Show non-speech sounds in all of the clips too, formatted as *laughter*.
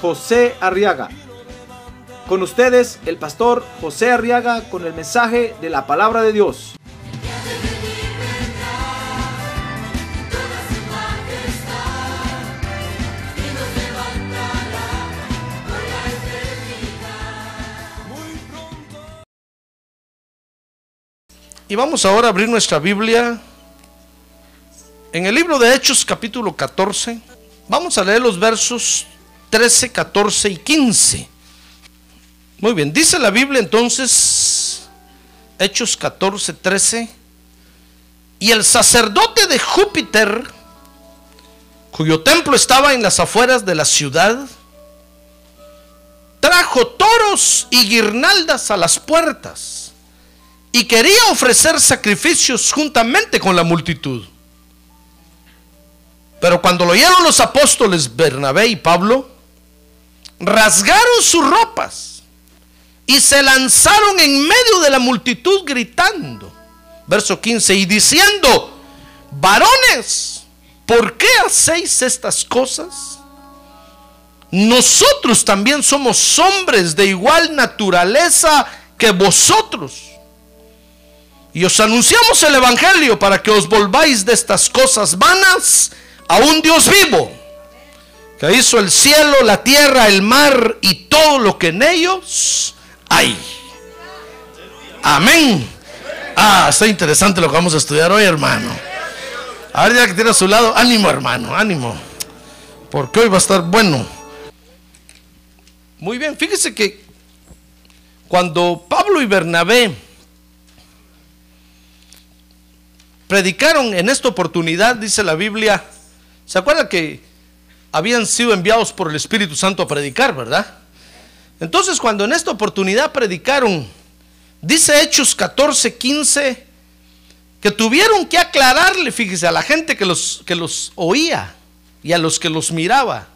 José Arriaga. Con ustedes, el pastor José Arriaga con el mensaje de la palabra de Dios. Y vamos ahora a abrir nuestra Biblia en el libro de Hechos capítulo 14. Vamos a leer los versos 13, 14 y 15. Muy bien, dice la Biblia entonces, Hechos 14, 13, y el sacerdote de Júpiter, cuyo templo estaba en las afueras de la ciudad, trajo toros y guirnaldas a las puertas y quería ofrecer sacrificios juntamente con la multitud. Pero cuando lo oyeron los apóstoles Bernabé y Pablo, rasgaron sus ropas y se lanzaron en medio de la multitud gritando. Verso 15, y diciendo, varones, ¿por qué hacéis estas cosas? Nosotros también somos hombres de igual naturaleza que vosotros. Y os anunciamos el Evangelio para que os volváis de estas cosas vanas a un Dios vivo, que hizo el cielo, la tierra, el mar y todo lo que en ellos hay. Amén. Ah, está interesante lo que vamos a estudiar hoy, hermano. A ver, ya que tiene a su lado, ánimo, hermano, ánimo. Porque hoy va a estar bueno. Muy bien, fíjese que cuando Pablo y Bernabé predicaron en esta oportunidad, dice la Biblia, ¿se acuerda que habían sido enviados por el Espíritu Santo a predicar, verdad? Entonces cuando en esta oportunidad predicaron, dice Hechos 14, 15, que tuvieron que aclararle, fíjese, a la gente que los, que los oía y a los que los miraba,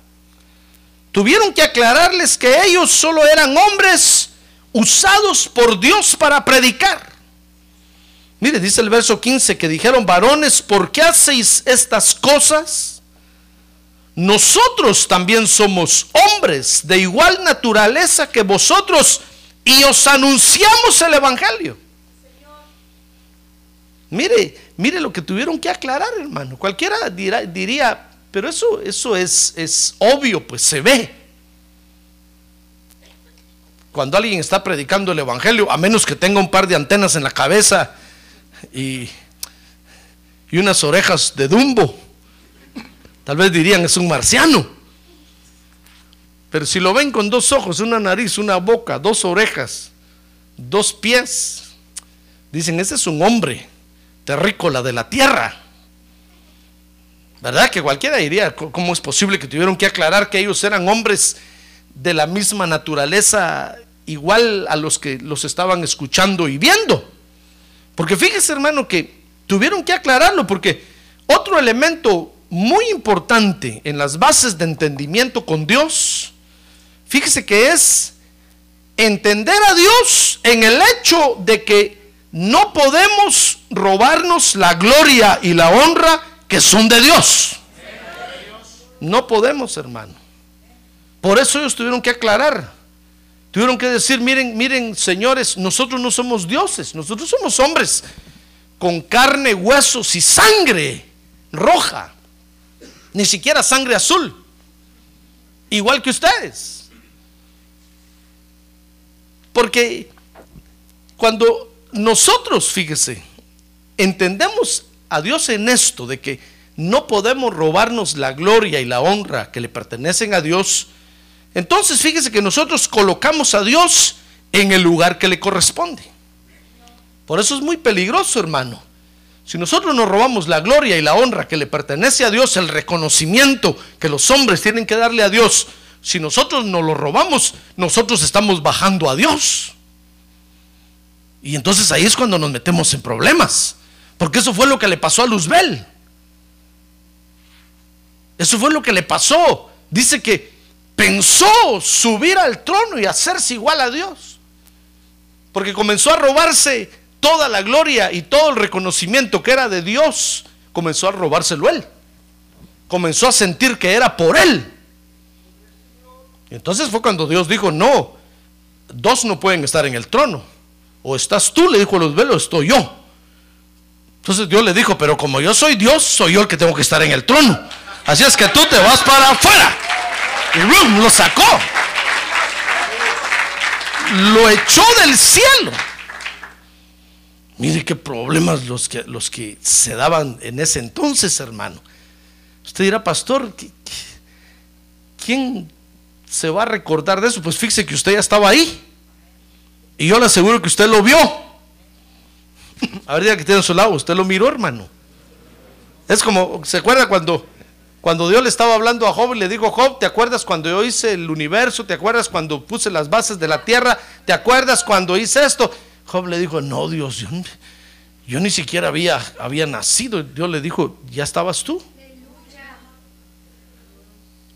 tuvieron que aclararles que ellos solo eran hombres usados por Dios para predicar. Mire, dice el verso 15 que dijeron, varones, ¿por qué hacéis estas cosas? Nosotros también somos hombres de igual naturaleza que vosotros y os anunciamos el Evangelio. Mire, mire lo que tuvieron que aclarar, hermano. Cualquiera dirá, diría, pero eso, eso es, es obvio, pues se ve. Cuando alguien está predicando el Evangelio, a menos que tenga un par de antenas en la cabeza, y, y unas orejas de Dumbo. Tal vez dirían es un marciano. Pero si lo ven con dos ojos, una nariz, una boca, dos orejas, dos pies, dicen, ese es un hombre terrícola de la tierra. ¿Verdad? Que cualquiera diría, ¿cómo es posible que tuvieron que aclarar que ellos eran hombres de la misma naturaleza, igual a los que los estaban escuchando y viendo? Porque fíjese, hermano, que tuvieron que aclararlo, porque otro elemento muy importante en las bases de entendimiento con Dios, fíjese que es entender a Dios en el hecho de que no podemos robarnos la gloria y la honra que son de Dios. No podemos, hermano. Por eso ellos tuvieron que aclarar. Tuvieron que decir, miren, miren, señores, nosotros no somos dioses, nosotros somos hombres con carne, huesos y sangre roja, ni siquiera sangre azul, igual que ustedes. Porque cuando nosotros, fíjese, entendemos a Dios en esto, de que no podemos robarnos la gloria y la honra que le pertenecen a Dios, entonces fíjese que nosotros colocamos a Dios en el lugar que le corresponde. Por eso es muy peligroso, hermano. Si nosotros nos robamos la gloria y la honra que le pertenece a Dios, el reconocimiento que los hombres tienen que darle a Dios si nosotros no lo robamos, nosotros estamos bajando a Dios. Y entonces ahí es cuando nos metemos en problemas. Porque eso fue lo que le pasó a Luzbel. Eso fue lo que le pasó. Dice que pensó subir al trono y hacerse igual a Dios. Porque comenzó a robarse toda la gloria y todo el reconocimiento que era de Dios. Comenzó a robárselo él. Comenzó a sentir que era por él. Entonces fue cuando Dios dijo, no, dos no pueden estar en el trono. O estás tú, le dijo a los velos, estoy yo. Entonces Dios le dijo, pero como yo soy Dios, soy yo el que tengo que estar en el trono. Así es que tú te vas para afuera. Y lo sacó. Lo echó del cielo. Mire qué problemas los que, los que se daban en ese entonces, hermano. Usted dirá, pastor, ¿quién se va a recordar de eso? Pues fíjese que usted ya estaba ahí. Y yo le aseguro que usted lo vio. *laughs* A ver, que tiene a su lado, usted lo miró, hermano. Es como, ¿se acuerda cuando, cuando Dios le estaba hablando a Job y le dijo, Job, ¿te acuerdas cuando yo hice el universo? ¿Te acuerdas cuando puse las bases de la tierra? ¿Te acuerdas cuando hice esto? Job le dijo, no, Dios, yo, ni siquiera había, había nacido. Dios le dijo, ¿ya estabas tú?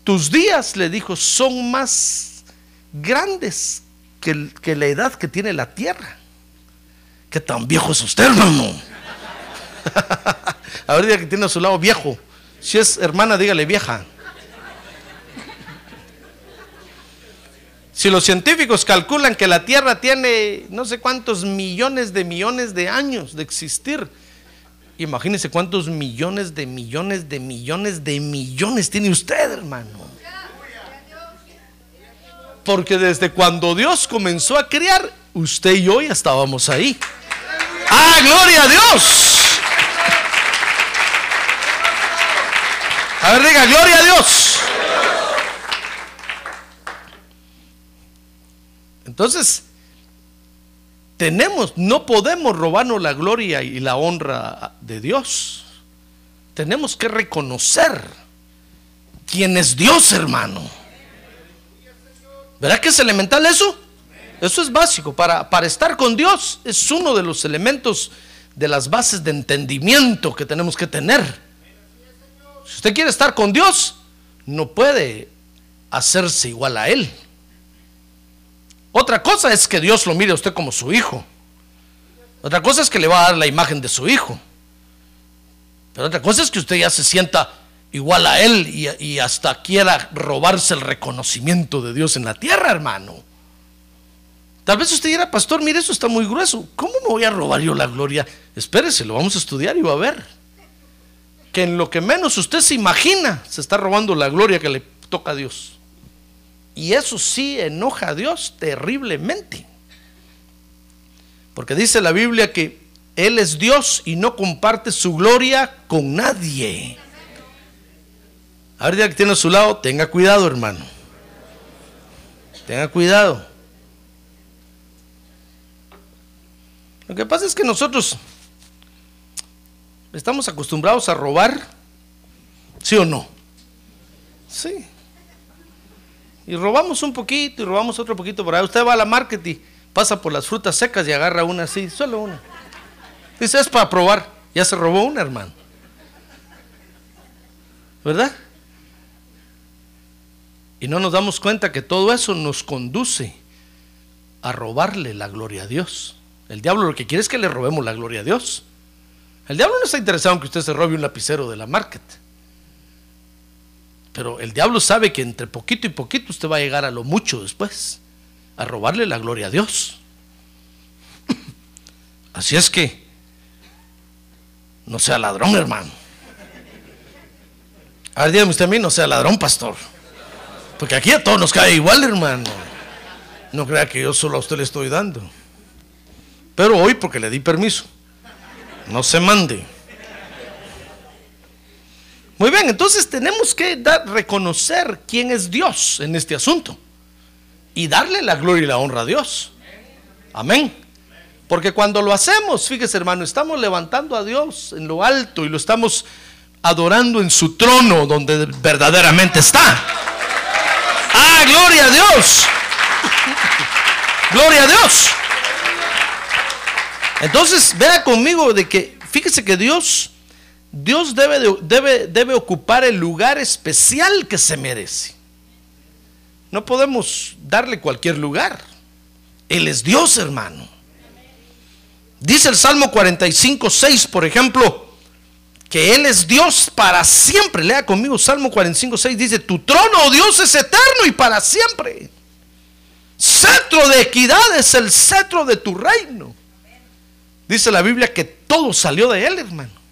tus días, le dijo, son más grandes que, que, la edad que tiene la tierra. ¿Qué tan viejo es usted, hermano? *laughs* a ver, diga que tiene a su lado viejo. Si es hermana, dígale vieja. Si los científicos calculan que la Tierra tiene no sé cuántos millones de millones de años de existir, Imagínese cuántos millones de millones de millones de millones tiene usted, hermano. Porque desde cuando Dios comenzó a crear, usted y yo ya estábamos ahí. ¡Ah, gloria a Dios! A ver, diga, gloria a Dios. Entonces, tenemos, no podemos robarnos la gloria y la honra de Dios. Tenemos que reconocer quién es Dios, hermano. ¿Verdad que es elemental eso? Eso es básico. Para, para estar con Dios es uno de los elementos de las bases de entendimiento que tenemos que tener. Si usted quiere estar con Dios, no puede hacerse igual a Él. Otra cosa es que Dios lo mire a usted como su hijo. Otra cosa es que le va a dar la imagen de su hijo. Pero otra cosa es que usted ya se sienta igual a él y, hasta quiera robarse el reconocimiento de Dios en la tierra, hermano. Tal vez usted dirá, pastor, mire, eso está muy grueso. ¿Cómo me voy a robar yo la gloria? Espérese, lo vamos a estudiar y va a ver. Que en lo que menos usted se imagina, se está robando la gloria que le toca a Dios. Y eso sí enoja a Dios terriblemente. Porque dice la Biblia que Él es Dios y no comparte su gloria con nadie. A ver, ya que tiene a su lado, tenga cuidado, hermano. Tenga cuidado. Lo que pasa es que nosotros estamos acostumbrados a robar, ¿sí o no? Sí y robamos un poquito y robamos otro poquito por ahí. Usted va a la market y pasa por las frutas secas y agarra una así, solo una. Dice, es para probar. Ya se robó una, hermano. ¿Verdad? Y no nos damos cuenta que todo eso nos conduce a robarle la gloria a Dios. El diablo lo que quiere es que le robemos la gloria a Dios. El diablo no está interesado en que usted se robe un lapicero de la market. Pero el diablo sabe que entre poquito y poquito usted va a llegar a lo mucho después, a robarle la gloria a Dios. *laughs* Así es que no sea ladrón, hermano. A ver, dígame usted a mí, no sea ladrón, pastor. Porque aquí a todos nos cae igual, hermano. No crea que yo solo a usted le estoy dando. Pero hoy porque le di permiso. No se mande. Muy bien, entonces tenemos que dar, reconocer quién es Dios en este asunto y darle la gloria y la honra a Dios. Amén. Porque cuando lo hacemos, fíjese hermano, estamos levantando a Dios en lo alto y lo estamos adorando en su trono donde verdaderamente está. Ah, gloria a Dios! Gloria a Dios. Entonces, vea conmigo de que, fíjese que Dios, Dios debe, debe, debe ocupar el lugar especial que se merece. No podemos darle cualquier lugar. Él es Dios, hermano. Dice el Salmo 45, 6, por ejemplo, que Él es Dios para siempre. Lea conmigo, Salmo 45, 6 dice, tu trono, oh Dios, es eterno y para siempre. Cetro de equidad es el cetro de tu reino. Dice la Biblia que todo salió de Él, hermano.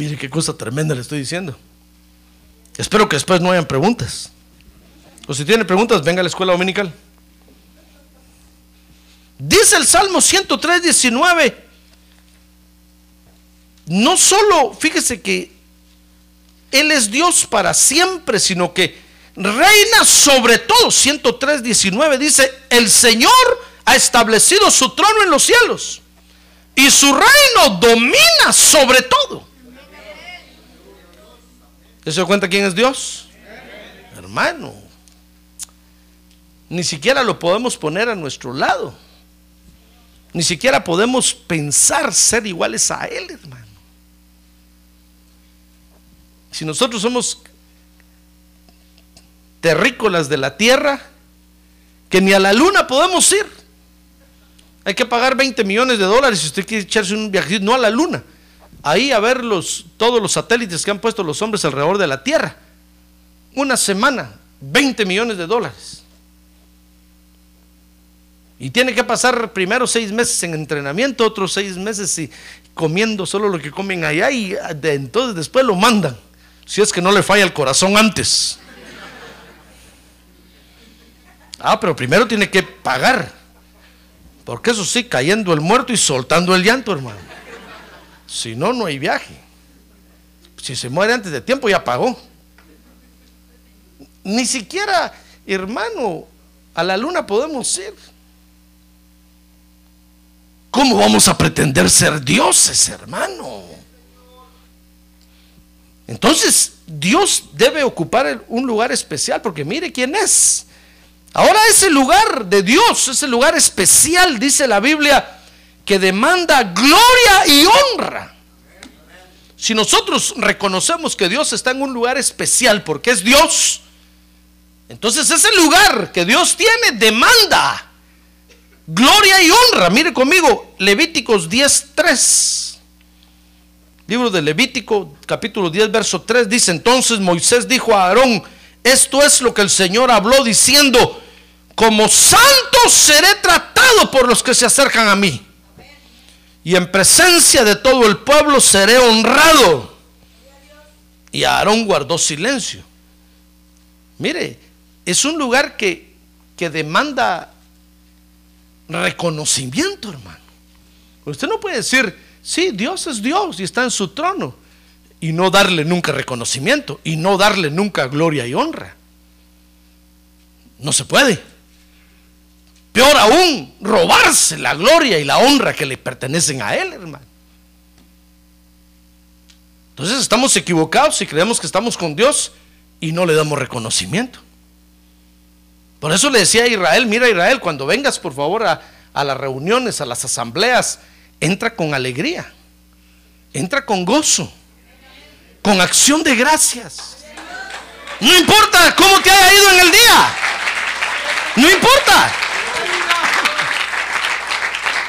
Mire qué cosa tremenda le estoy diciendo. Espero que después no hayan preguntas. O si tienen preguntas, venga a la escuela dominical. Dice el Salmo 103, 19. No solo, fíjese que Él es Dios para siempre, sino que reina sobre todo. 103, 19 dice, el Señor ha establecido su trono en los cielos y su reino domina sobre todo. ¿Se da cuenta quién es Dios? Hermano, ni siquiera lo podemos poner a nuestro lado. Ni siquiera podemos pensar ser iguales a Él, hermano. Si nosotros somos terrícolas de la tierra, que ni a la luna podemos ir. Hay que pagar 20 millones de dólares si usted quiere echarse un viaje, no a la luna, ahí a ver los, todos los satélites que han puesto los hombres alrededor de la tierra. Una semana, 20 millones de dólares. Y tiene que pasar primero seis meses en entrenamiento, otros seis meses y comiendo solo lo que comen allá y entonces después lo mandan. Si es que no le falla el corazón antes. Ah, pero primero tiene que pagar. Porque eso sí, cayendo el muerto y soltando el llanto, hermano. Si no, no hay viaje. Si se muere antes de tiempo, ya pagó. Ni siquiera, hermano, a la luna podemos ir. ¿Cómo vamos a pretender ser dioses, hermano? Entonces, Dios debe ocupar un lugar especial, porque mire quién es. Ahora ese lugar de Dios, ese lugar especial, dice la Biblia, que demanda gloria y honra. Si nosotros reconocemos que Dios está en un lugar especial porque es Dios, entonces ese lugar que Dios tiene demanda gloria y honra. Mire conmigo, Levíticos 10.3. Libro de Levítico, capítulo 10, verso 3, dice, entonces Moisés dijo a Aarón, esto es lo que el Señor habló diciendo, como santo seré tratado por los que se acercan a mí. Y en presencia de todo el pueblo seré honrado. Y Aarón guardó silencio. Mire, es un lugar que, que demanda reconocimiento, hermano. Usted no puede decir, sí, Dios es Dios y está en su trono y no darle nunca reconocimiento y no darle nunca gloria y honra. No se puede. Peor aún, robarse la gloria y la honra que le pertenecen a Él, hermano. Entonces estamos equivocados si creemos que estamos con Dios y no le damos reconocimiento. Por eso le decía a Israel, mira Israel, cuando vengas por favor a, a las reuniones, a las asambleas, entra con alegría, entra con gozo con acción de gracias. No importa cómo te haya ido en el día. No importa.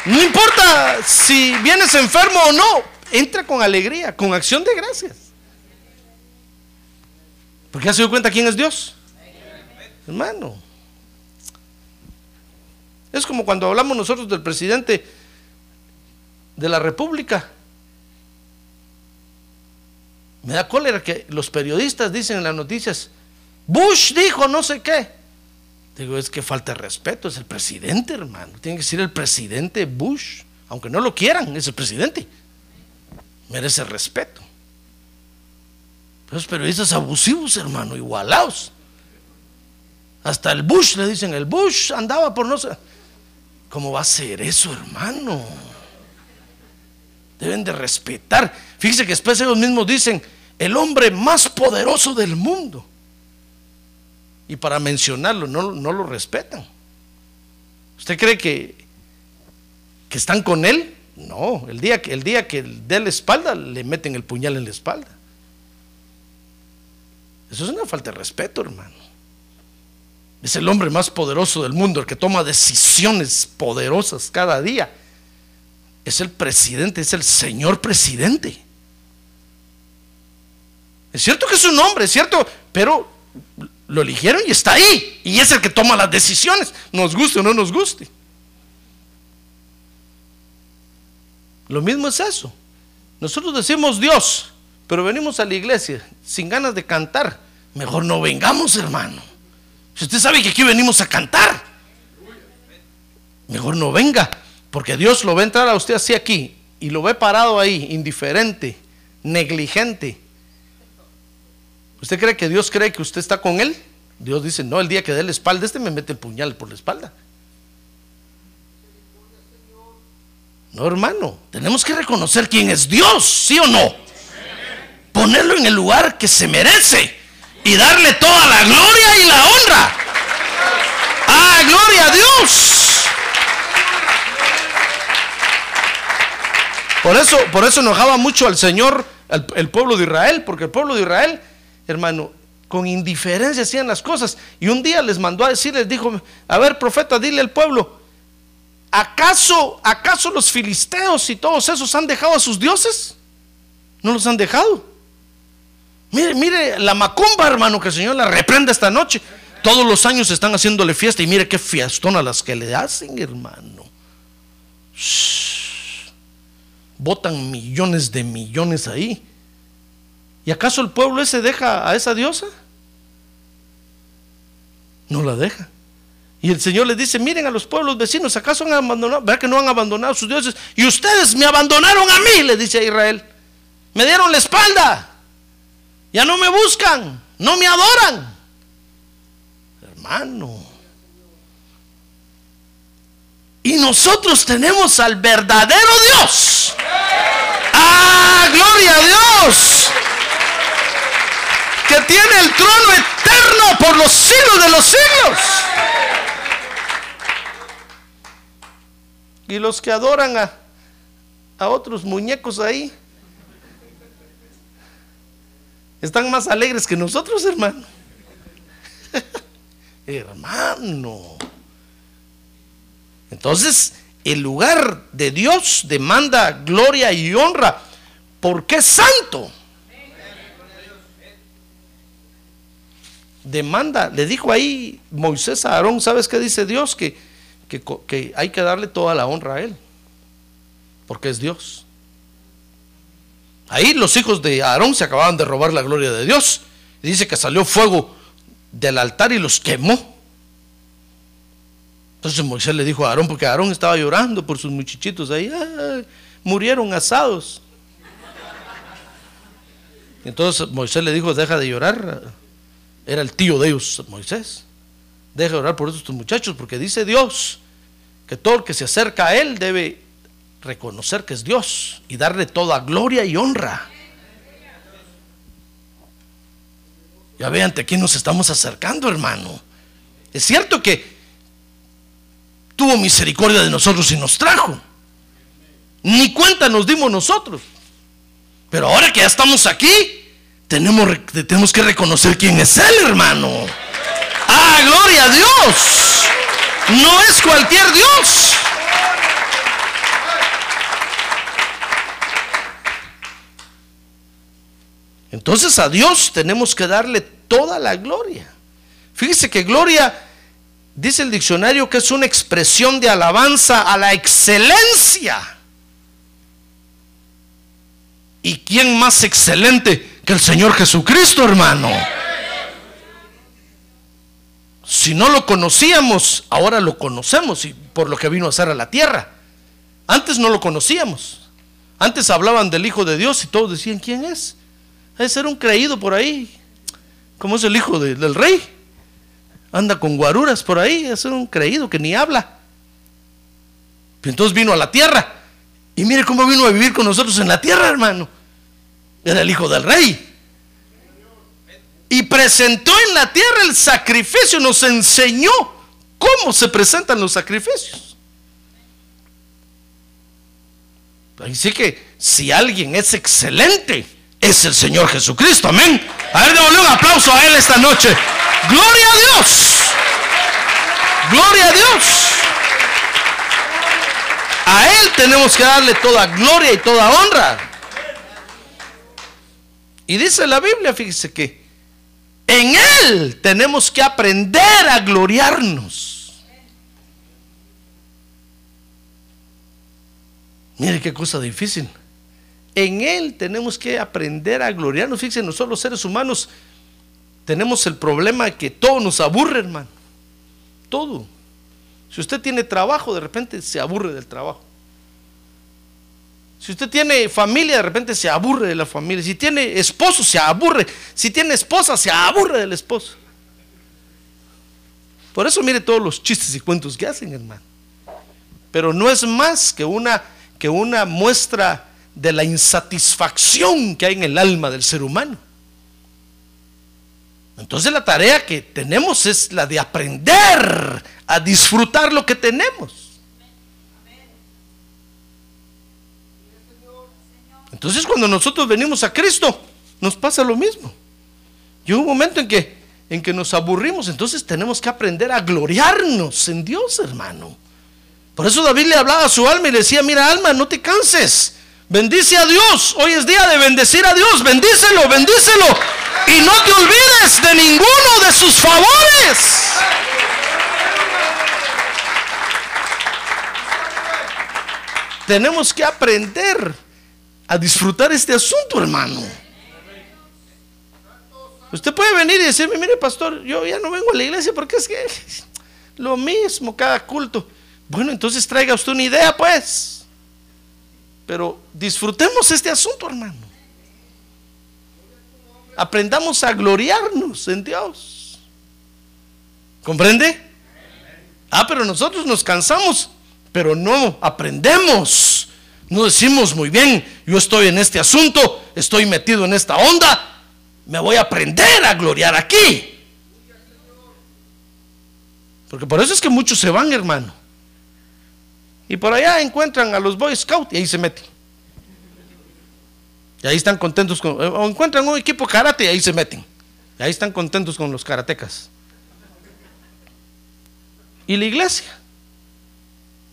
No importa si vienes enfermo o no. Entra con alegría, con acción de gracias. Porque has se dio cuenta quién es Dios. Hermano. Es como cuando hablamos nosotros del presidente de la República. Me da cólera que los periodistas dicen en las noticias, Bush dijo no sé qué. Digo, es que falta respeto, es el presidente, hermano. Tiene que ser el presidente Bush, aunque no lo quieran, es el presidente. Merece respeto. Los periodistas abusivos, hermano, igualados. Hasta el Bush le dicen, el Bush andaba por no sé. ¿Cómo va a ser eso, hermano? Deben de respetar. Fíjese que después ellos mismos dicen, el hombre más poderoso del mundo. Y para mencionarlo, no, no lo respetan. ¿Usted cree que, que están con él? No, el día, el día que dé la espalda, le meten el puñal en la espalda. Eso es una falta de respeto, hermano. Es el hombre más poderoso del mundo, el que toma decisiones poderosas cada día. Es el presidente, es el señor presidente. Es cierto que es un hombre, es cierto, pero lo eligieron y está ahí. Y es el que toma las decisiones, nos guste o no nos guste. Lo mismo es eso. Nosotros decimos Dios, pero venimos a la iglesia sin ganas de cantar. Mejor no vengamos, hermano. Si usted sabe que aquí venimos a cantar, mejor no venga, porque Dios lo va a entrar a usted así aquí y lo ve parado ahí, indiferente, negligente. ¿Usted cree que Dios cree que usted está con él? Dios dice, no, el día que dé la espalda, este me mete el puñal por la espalda. No, hermano, tenemos que reconocer quién es Dios, ¿sí o no? Ponerlo en el lugar que se merece y darle toda la gloria y la honra. ¡Ah, gloria a Dios! Por eso, por eso enojaba mucho al Señor el, el pueblo de Israel, porque el pueblo de Israel, hermano, con indiferencia hacían las cosas. Y un día les mandó a decir, les dijo, a ver, profeta, dile al pueblo, ¿acaso, acaso los filisteos y todos esos han dejado a sus dioses? No los han dejado. Mire, mire la macumba, hermano, que el Señor la reprende esta noche. Todos los años están haciéndole fiesta y mire qué fiestón a las que le hacen, hermano. Botan millones de millones ahí. ¿Y acaso el pueblo ese deja a esa diosa? No la deja. Y el Señor les dice, miren a los pueblos vecinos, ¿acaso han abandonado? ¿Verdad que no han abandonado sus dioses? Y ustedes me abandonaron a mí, le dice a Israel. Me dieron la espalda. Ya no me buscan, no me adoran. Hermano. Y nosotros tenemos al verdadero Dios. ¡Ah, gloria a Dios! Que tiene el trono eterno por los siglos de los siglos. Y los que adoran a, a otros muñecos ahí, están más alegres que nosotros, hermano. *laughs* hermano. Entonces, el lugar de Dios demanda gloria y honra porque es santo. Demanda, le dijo ahí Moisés a Aarón, ¿sabes qué dice Dios? Que, que, que hay que darle toda la honra a él, porque es Dios. Ahí los hijos de Aarón se acababan de robar la gloria de Dios. Dice que salió fuego del altar y los quemó. Entonces Moisés le dijo a Aarón, porque Aarón estaba llorando por sus muchachitos ahí, murieron asados. Entonces Moisés le dijo, deja de llorar. Era el tío de ellos, Moisés. Deja de llorar por estos muchachos, porque dice Dios que todo el que se acerca a Él debe reconocer que es Dios y darle toda gloria y honra. Ya vean ante quién nos estamos acercando, hermano. Es cierto que tuvo misericordia de nosotros y nos trajo. Ni cuenta nos dimos nosotros. Pero ahora que ya estamos aquí, tenemos, tenemos que reconocer quién es Él, hermano. Ah, gloria a Dios. No es cualquier Dios. Entonces a Dios tenemos que darle toda la gloria. Fíjese que gloria, dice el diccionario, que es una expresión de alabanza a la excelencia. ¿Y quién más excelente que el Señor Jesucristo, hermano? Si no lo conocíamos, ahora lo conocemos y por lo que vino a hacer a la tierra. Antes no lo conocíamos. Antes hablaban del Hijo de Dios y todos decían, ¿quién es? Debe ser un creído por ahí. Como es el hijo del rey. Anda con guaruras por ahí. Es un creído que ni habla. Entonces vino a la tierra. Y mire cómo vino a vivir con nosotros en la tierra, hermano. Era el hijo del rey. Y presentó en la tierra el sacrificio, nos enseñó cómo se presentan los sacrificios. Así que si alguien es excelente, es el Señor Jesucristo. Amén. A ver, démosle un aplauso a Él esta noche. Gloria a Dios. Gloria a Dios. A Él tenemos que darle toda gloria y toda honra. Y dice la Biblia, fíjese que en Él tenemos que aprender a gloriarnos. Mire qué cosa difícil. En Él tenemos que aprender a gloriarnos. Fíjense, nosotros los seres humanos tenemos el problema que todo nos aburre, hermano. Todo. Si usted tiene trabajo, de repente se aburre del trabajo. Si usted tiene familia, de repente se aburre de la familia. Si tiene esposo, se aburre. Si tiene esposa, se aburre del esposo. Por eso mire todos los chistes y cuentos que hacen, hermano. Pero no es más que una, que una muestra de la insatisfacción que hay en el alma del ser humano. Entonces la tarea que tenemos es la de aprender a disfrutar lo que tenemos. Entonces cuando nosotros venimos a Cristo, nos pasa lo mismo. Y un momento en que, en que nos aburrimos, entonces tenemos que aprender a gloriarnos en Dios, hermano. Por eso David le hablaba a su alma y le decía, mira alma, no te canses. Bendice a Dios. Hoy es día de bendecir a Dios. Bendícelo, bendícelo. Y no te olvides de ninguno de sus favores. Tenemos que aprender a disfrutar este asunto, hermano. Usted puede venir y decirme, mire pastor, yo ya no vengo a la iglesia porque es que *laughs* lo mismo cada culto. Bueno, entonces traiga usted una idea, pues. Pero disfrutemos este asunto, hermano. Aprendamos a gloriarnos en Dios. ¿Comprende? Ah, pero nosotros nos cansamos, pero no aprendemos. No decimos muy bien, yo estoy en este asunto, estoy metido en esta onda, me voy a aprender a gloriar aquí. Porque por eso es que muchos se van, hermano. Y por allá encuentran a los Boy Scouts y ahí se meten. Y ahí están contentos con. O encuentran un equipo karate y ahí se meten. Y ahí están contentos con los karatecas. Y la iglesia.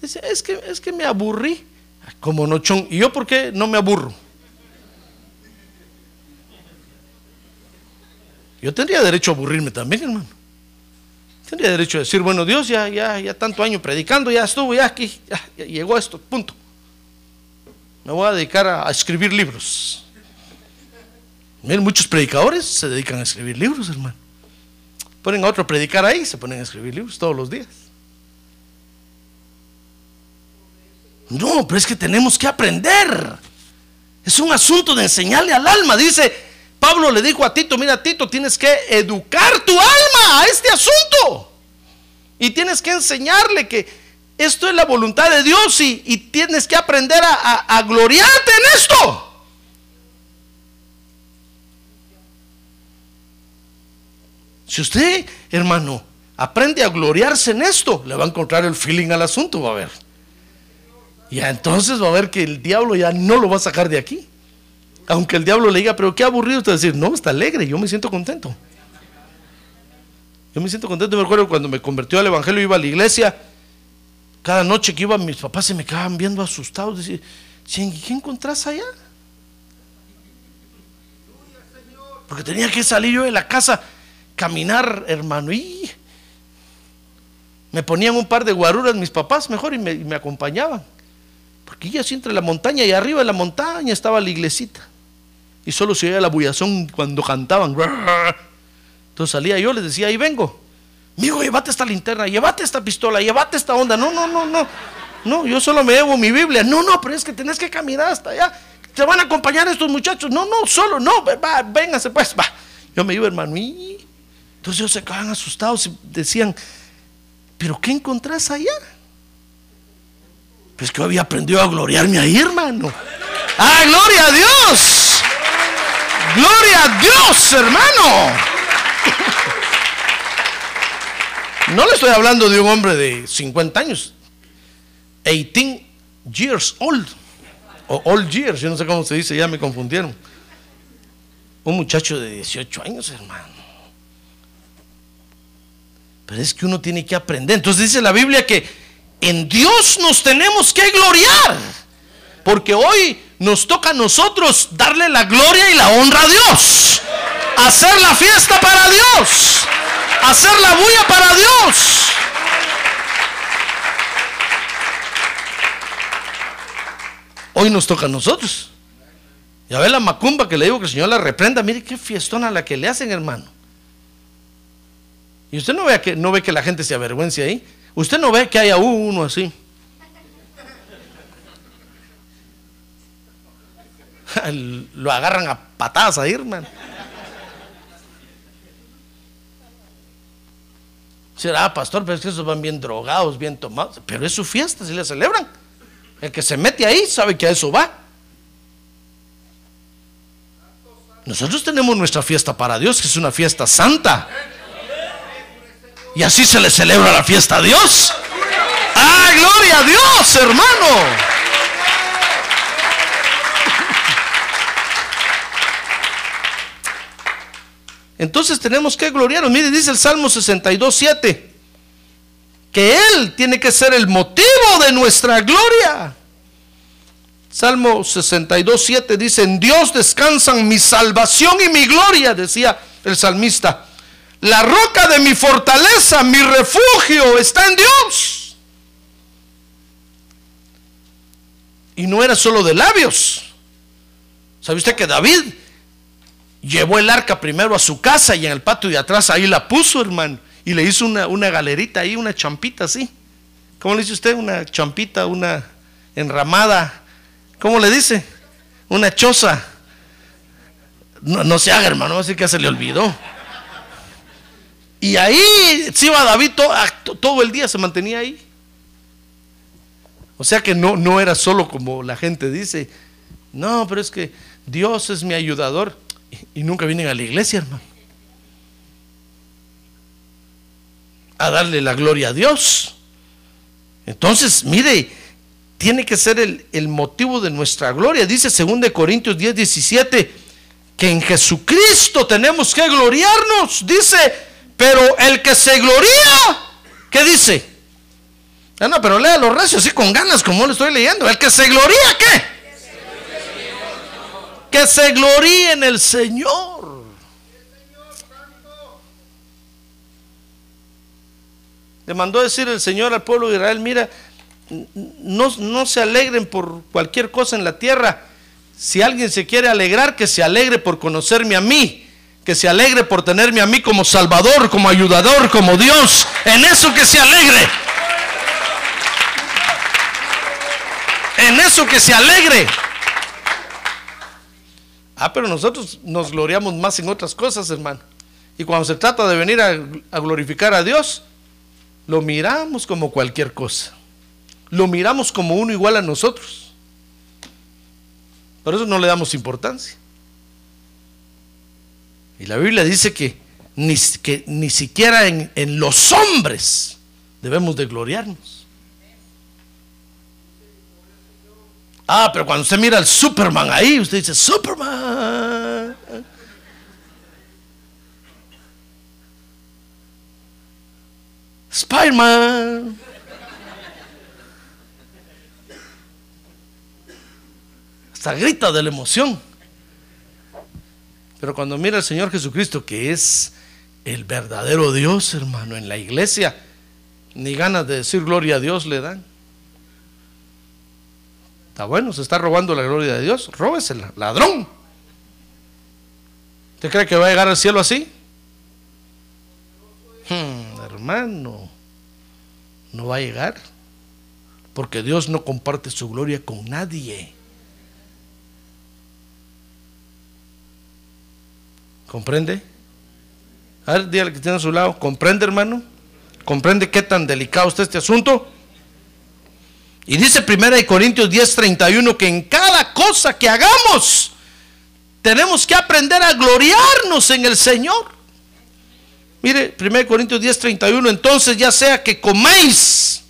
Dice, es que, es que me aburrí. Como nochón. ¿Y yo por qué no me aburro? Yo tendría derecho a aburrirme también, hermano. Tendría derecho a decir, bueno, Dios ya, ya, ya tanto año predicando, ya estuvo, ya aquí, ya, llegó esto, punto. Me voy a dedicar a, escribir libros. Miren, muchos predicadores se dedican a escribir libros, hermano. Ponen a otro a predicar ahí, se ponen a escribir libros todos los días. No, pero es que tenemos que aprender. Es un asunto de enseñarle al alma. Dice, Pablo le dijo a Tito, mira Tito, tienes que educar tu alma a este asunto. Y tienes que enseñarle que esto es la voluntad de Dios y, tienes que aprender a, gloriarte en esto. Si usted, hermano, aprende a gloriarse en esto, le va a encontrar el feeling al asunto, va a ver. Y entonces va a ver que el diablo ya no lo va a sacar de aquí. Aunque el diablo le diga, pero qué aburrido, usted decir, no, está alegre, yo me siento contento. Yo me siento contento, me acuerdo cuando me convirtió al Evangelio, iba a la iglesia, cada noche que iba mis papás se me quedaban viendo asustados, decían, ¿qué encontrás allá? Porque tenía que salir yo de la casa, caminar, hermano, y me ponían un par de guaruras mis papás mejor y me, y me acompañaban. Porque ya así entre la montaña y arriba de la montaña estaba la iglesita y solo se oía la bullazón cuando cantaban. Entonces salía yo, les decía, ahí vengo. Amigo, llévate esta linterna, llévate esta pistola, llévate esta onda. No, no, no, no. No, yo solo me llevo mi Biblia. No, no, pero es que tenés que caminar hasta allá. Te van a acompañar estos muchachos. No, no, solo, no, va, véngase pues, va. Yo me iba, hermano, entonces ellos se quedaban asustados y decían, ¿pero qué encontrás allá? Pues que había aprendido a gloriarme ahí, hermano. ¡Ah, gloria a Dios! Gloria a Dios, hermano. No le estoy hablando de un hombre de 50 años. 18 years old. O old years, yo no sé cómo se dice, ya me confundieron. Un muchacho de 18 años, hermano. Pero es que uno tiene que aprender. Entonces dice la Biblia que en Dios nos tenemos que gloriar. Porque hoy nos toca a nosotros darle la gloria y la honra a Dios. Hacer la fiesta para Dios. Hacer la bulla para Dios. Hoy nos toca a nosotros. Ya ve la macumba que le digo que el Señor la reprenda. Mire qué fiestona la que le hacen, hermano. Y usted no ve que, no ve que la gente se avergüence ahí. Usted no ve que haya uno así. *laughs* Lo agarran a patadas ahí, hermano. Será, pastor, pero es que esos van bien drogados, bien tomados. Pero es su fiesta, si le celebran. El que se mete ahí sabe que a eso va. Nosotros tenemos nuestra fiesta para Dios, que es una fiesta santa. Y así se le celebra la fiesta a Dios. ¡Ah, gloria a Dios, hermano! Entonces tenemos que gloriarnos. Mire, dice el Salmo 62, 7, que Él tiene que ser el motivo de nuestra gloria. Salmo 62, 7 dice, en Dios descansan mi salvación y mi gloria, decía el salmista. La roca de mi fortaleza, mi refugio está en Dios. Y no era solo de labios. ¿Sabe usted que David llevó el arca primero a su casa y en el patio de atrás ahí la puso, hermano? Y le hizo una, una galerita ahí, una champita así. ¿Cómo le dice usted? Una champita, una enramada. ¿Cómo le dice? Una choza. No, no se haga, hermano, así que se le olvidó. Y ahí se iba David todo, el día, se mantenía ahí. O sea que no, no era solo como la gente dice, no, pero es que Dios es mi ayudador. Y, y nunca vienen a la iglesia, hermano. A darle la gloria a Dios. Entonces, mire, tiene que ser el, el motivo de nuestra gloria. Dice 2 Corintios 10, 17, que en Jesucristo tenemos que gloriarnos. Dice, pero el que se gloría, ¿qué dice? Ah, no, pero lea los recios así con ganas, como lo estoy leyendo. El que se gloría, ¿qué? Que se gloríe en el Señor. Le mandó decir el Señor al pueblo de Israel, mira, no, no se alegren por cualquier cosa en la tierra. Si alguien se quiere alegrar, que se alegre por conocerme a mí que se alegre por tenerme a mí como Salvador, como ayudador, como Dios. En eso que se alegre. En eso que se alegre. Ah, pero nosotros nos gloriamos más en otras cosas, hermano. Y cuando se trata de venir a, a glorificar a Dios, lo miramos como cualquier cosa. Lo miramos como uno igual a nosotros. Por eso no le damos importancia. Y la Biblia dice que ni, que ni siquiera en, en los hombres debemos de gloriarnos. Ah, pero cuando usted mira al Superman ahí, usted dice, Superman. Spider-Man. Grita de la emoción. Pero cuando mira al Señor Jesucristo, que es el verdadero Dios, hermano, en la iglesia, ni ganas de decir gloria a Dios le dan. Está bueno, se está robando la gloria de Dios, róbesela, ladrón. ¿Usted cree que va a llegar al cielo así? Hmm, hermano, no va a llegar, porque Dios no comparte su gloria con nadie. ¿Comprende? A ver, dígale que tiene a su lado. ¿Comprende, hermano? ¿Comprende qué tan delicado está este asunto? Y dice 1 Corintios 10, 31 que en cada cosa que hagamos tenemos que aprender a gloriarnos en el Señor. Mire, 1 Corintios 10, 31, entonces ya sea que coméis,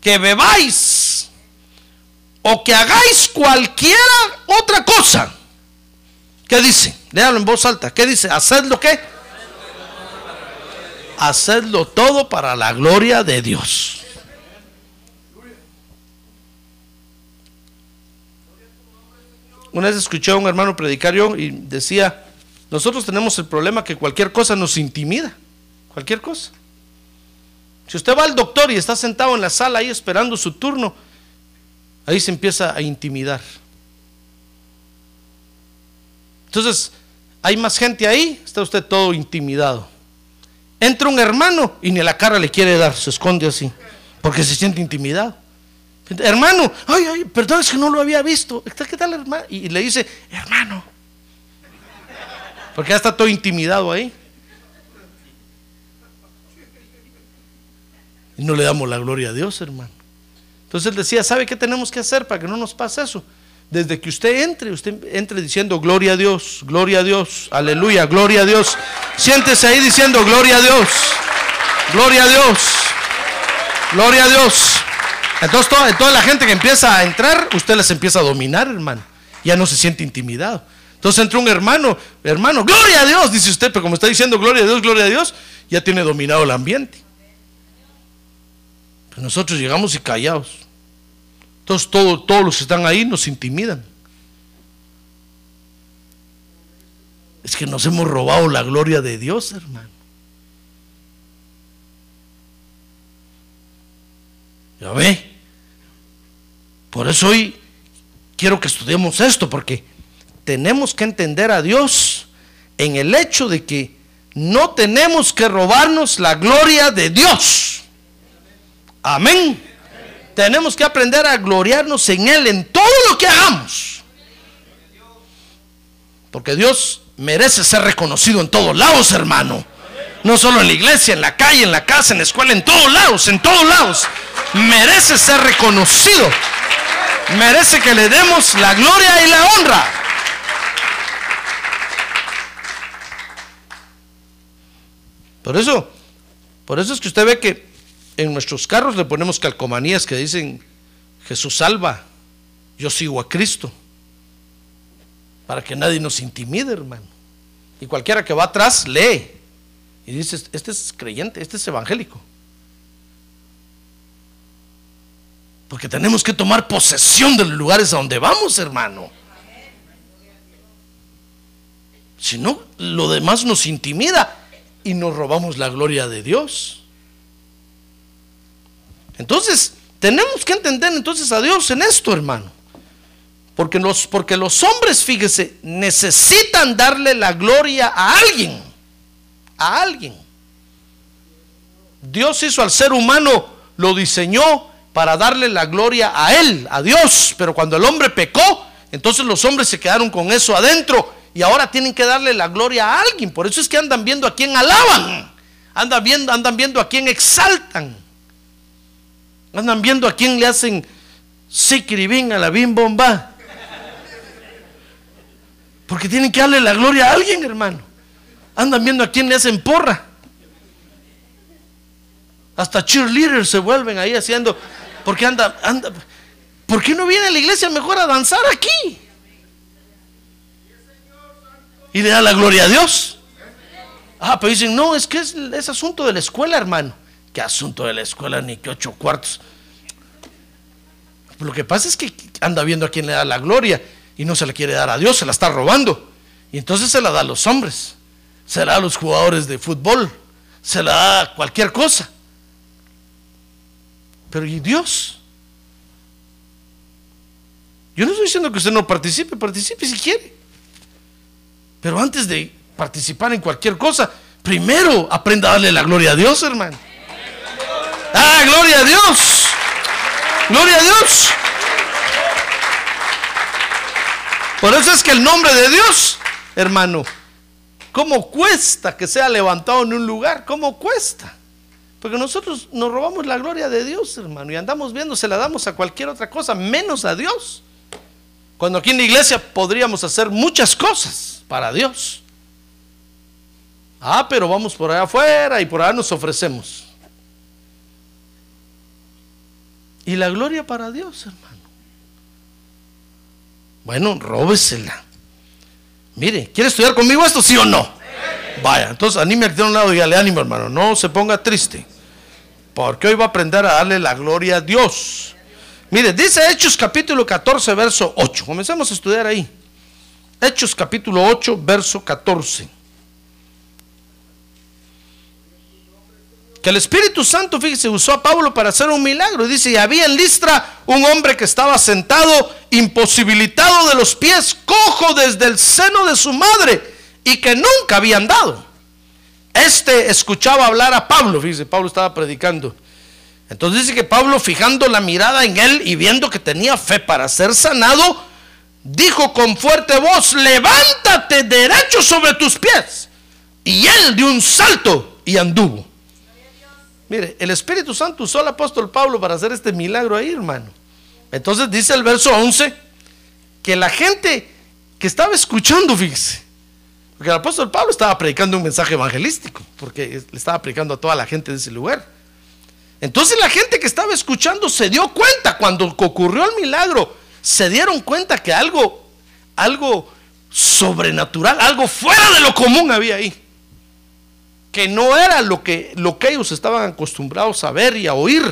que bebáis o que hagáis cualquiera otra cosa. ¿Qué dice? Léalo en voz alta. ¿Qué dice? ¿Hacedlo qué? Hacedlo todo para la gloria de Dios. Una vez escuché a un hermano predicar yo y decía, nosotros tenemos el problema que cualquier cosa nos intimida, cualquier cosa. Si usted va al doctor y está sentado en la sala ahí esperando su turno, ahí se empieza a intimidar. Entonces, hay más gente ahí, está usted todo intimidado. Entra un hermano y ni la cara le quiere dar, se esconde así, porque se siente intimidado. Hermano, ay, ay, perdón, es que no lo había visto. ¿Qué tal, hermano? Y le dice, hermano. Porque ya está todo intimidado ahí. Y no le damos la gloria a Dios, hermano. Entonces él decía, ¿sabe qué tenemos que hacer para que no nos pase eso? Desde que usted entre, usted entre diciendo gloria a Dios, gloria a Dios, aleluya, gloria a Dios. Siéntese ahí diciendo gloria a Dios, gloria a Dios, gloria a Dios. Entonces toda, la gente que empieza a entrar, usted les empieza a dominar, hermano. Ya no se siente intimidado. Entonces entra un hermano, hermano, gloria a Dios, dice usted, pero como está diciendo gloria a Dios, gloria a Dios, ya tiene dominado el ambiente. Pero nosotros llegamos y callados. Entonces todos los que están ahí nos intimidan. Es que nos hemos robado la gloria de Dios, hermano. ¿Ya ve? Por eso hoy quiero que estudiemos esto, porque tenemos que entender a Dios en el hecho de que no tenemos que robarnos la gloria de Dios. Amén tenemos que aprender a gloriarnos en Él en todo lo que hagamos. Porque Dios merece ser reconocido en todos lados, hermano. No solo en la iglesia, en la calle, en la casa, en la escuela, en todos lados, en todos lados. Merece ser reconocido. Merece que le demos la gloria y la honra. Por eso, por eso es que usted ve que en nuestros carros le ponemos calcomanías que dicen, Jesús salva, yo sigo a Cristo, para que nadie nos intimide, hermano. Y cualquiera que va atrás lee y dice, este es creyente, este es evangélico. Porque tenemos que tomar posesión de los lugares a donde vamos, hermano. Si no, lo demás nos intimida y nos robamos la gloria de Dios. Entonces, tenemos que entender entonces a Dios en esto, hermano. Porque los, porque los hombres, fíjese, necesitan darle la gloria a alguien. A alguien. Dios hizo al ser humano, lo diseñó para darle la gloria a Él, a Dios. Pero cuando el hombre pecó, entonces los hombres se quedaron con eso adentro y ahora tienen que darle la gloria a alguien. Por eso es que andan viendo a quién alaban, andan viendo, andan viendo a quién exaltan. Andan viendo a quién le hacen siquiribín a la bim bomba. Porque tienen que darle la gloria a alguien, hermano. Andan viendo a quién le hacen porra. Hasta cheerleaders se vuelven ahí haciendo. Porque anda, anda. ¿Por qué no viene a la iglesia mejor a danzar aquí? Y le da la gloria a Dios. Ah, pero dicen, no, es que es asunto de la escuela, hermano asunto de la escuela, ni que ocho cuartos. Lo que pasa es que anda viendo a quién le da la gloria y no se la quiere dar a Dios, se la está robando. Y entonces se la da a los hombres, se la da a los jugadores de fútbol, se la da a cualquier cosa. Pero ¿y Dios? Yo no estoy diciendo que usted no participe, participe si quiere. Pero antes de participar en cualquier cosa, primero aprenda a darle la gloria a Dios, hermano. Ah, gloria a Dios. Gloria a Dios. Por eso es que el nombre de Dios, hermano, ¿cómo cuesta que sea levantado en un lugar? ¿Cómo cuesta? Porque nosotros nos robamos la gloria de Dios, hermano, y andamos viendo, se la damos a cualquier otra cosa, menos a Dios. Cuando aquí en la iglesia podríamos hacer muchas cosas para Dios. Ah, pero vamos por allá afuera y por allá nos ofrecemos. Y la gloria para Dios, hermano. Bueno, róbesela. Mire, ¿quiere estudiar conmigo esto, sí o no? Vaya, entonces anime a que un lado y dale ánimo, hermano. No se ponga triste. Porque hoy va a aprender a darle la gloria a Dios. Mire, dice Hechos capítulo 14, verso 8. Comencemos a estudiar ahí. Hechos capítulo 8, verso 14. El Espíritu Santo, fíjese, usó a Pablo para hacer un milagro. Dice, y había en Listra un hombre que estaba sentado, imposibilitado de los pies, cojo desde el seno de su madre, y que nunca había andado. Este escuchaba hablar a Pablo, fíjese, Pablo estaba predicando. Entonces dice que Pablo, fijando la mirada en él y viendo que tenía fe para ser sanado, dijo con fuerte voz, levántate derecho sobre tus pies. Y él dio un salto y anduvo. Mire, el Espíritu Santo usó al apóstol Pablo para hacer este milagro ahí, hermano. Entonces dice el verso 11 que la gente que estaba escuchando, fíjese, porque el apóstol Pablo estaba predicando un mensaje evangelístico, porque le estaba predicando a toda la gente de ese lugar. Entonces la gente que estaba escuchando se dio cuenta cuando ocurrió el milagro, se dieron cuenta que algo, algo sobrenatural, algo fuera de lo común había ahí que no era lo que, lo que ellos estaban acostumbrados a ver y a oír.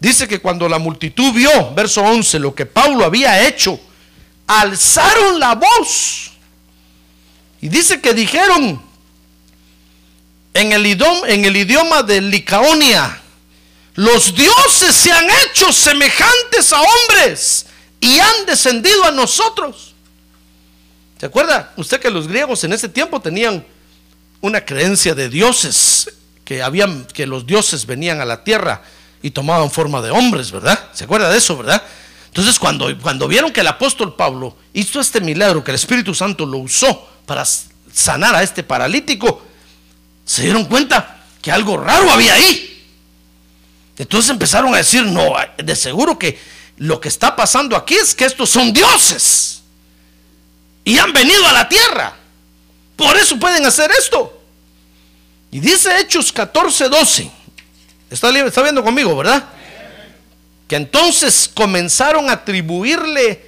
Dice que cuando la multitud vio, verso 11, lo que Pablo había hecho, alzaron la voz. Y dice que dijeron en el idioma, en el idioma de Licaonia, los dioses se han hecho semejantes a hombres y han descendido a nosotros. ¿Se acuerda usted que los griegos en ese tiempo tenían una creencia de dioses, que, habían, que los dioses venían a la tierra y tomaban forma de hombres, ¿verdad? ¿Se acuerda de eso, verdad? Entonces cuando, cuando vieron que el apóstol Pablo hizo este milagro, que el Espíritu Santo lo usó para sanar a este paralítico, se dieron cuenta que algo raro había ahí. Entonces empezaron a decir, no, de seguro que lo que está pasando aquí es que estos son dioses y han venido a la tierra. Por eso pueden hacer esto. Y dice Hechos 14, 12. Está, viendo conmigo, ¿verdad? Que entonces comenzaron a atribuirle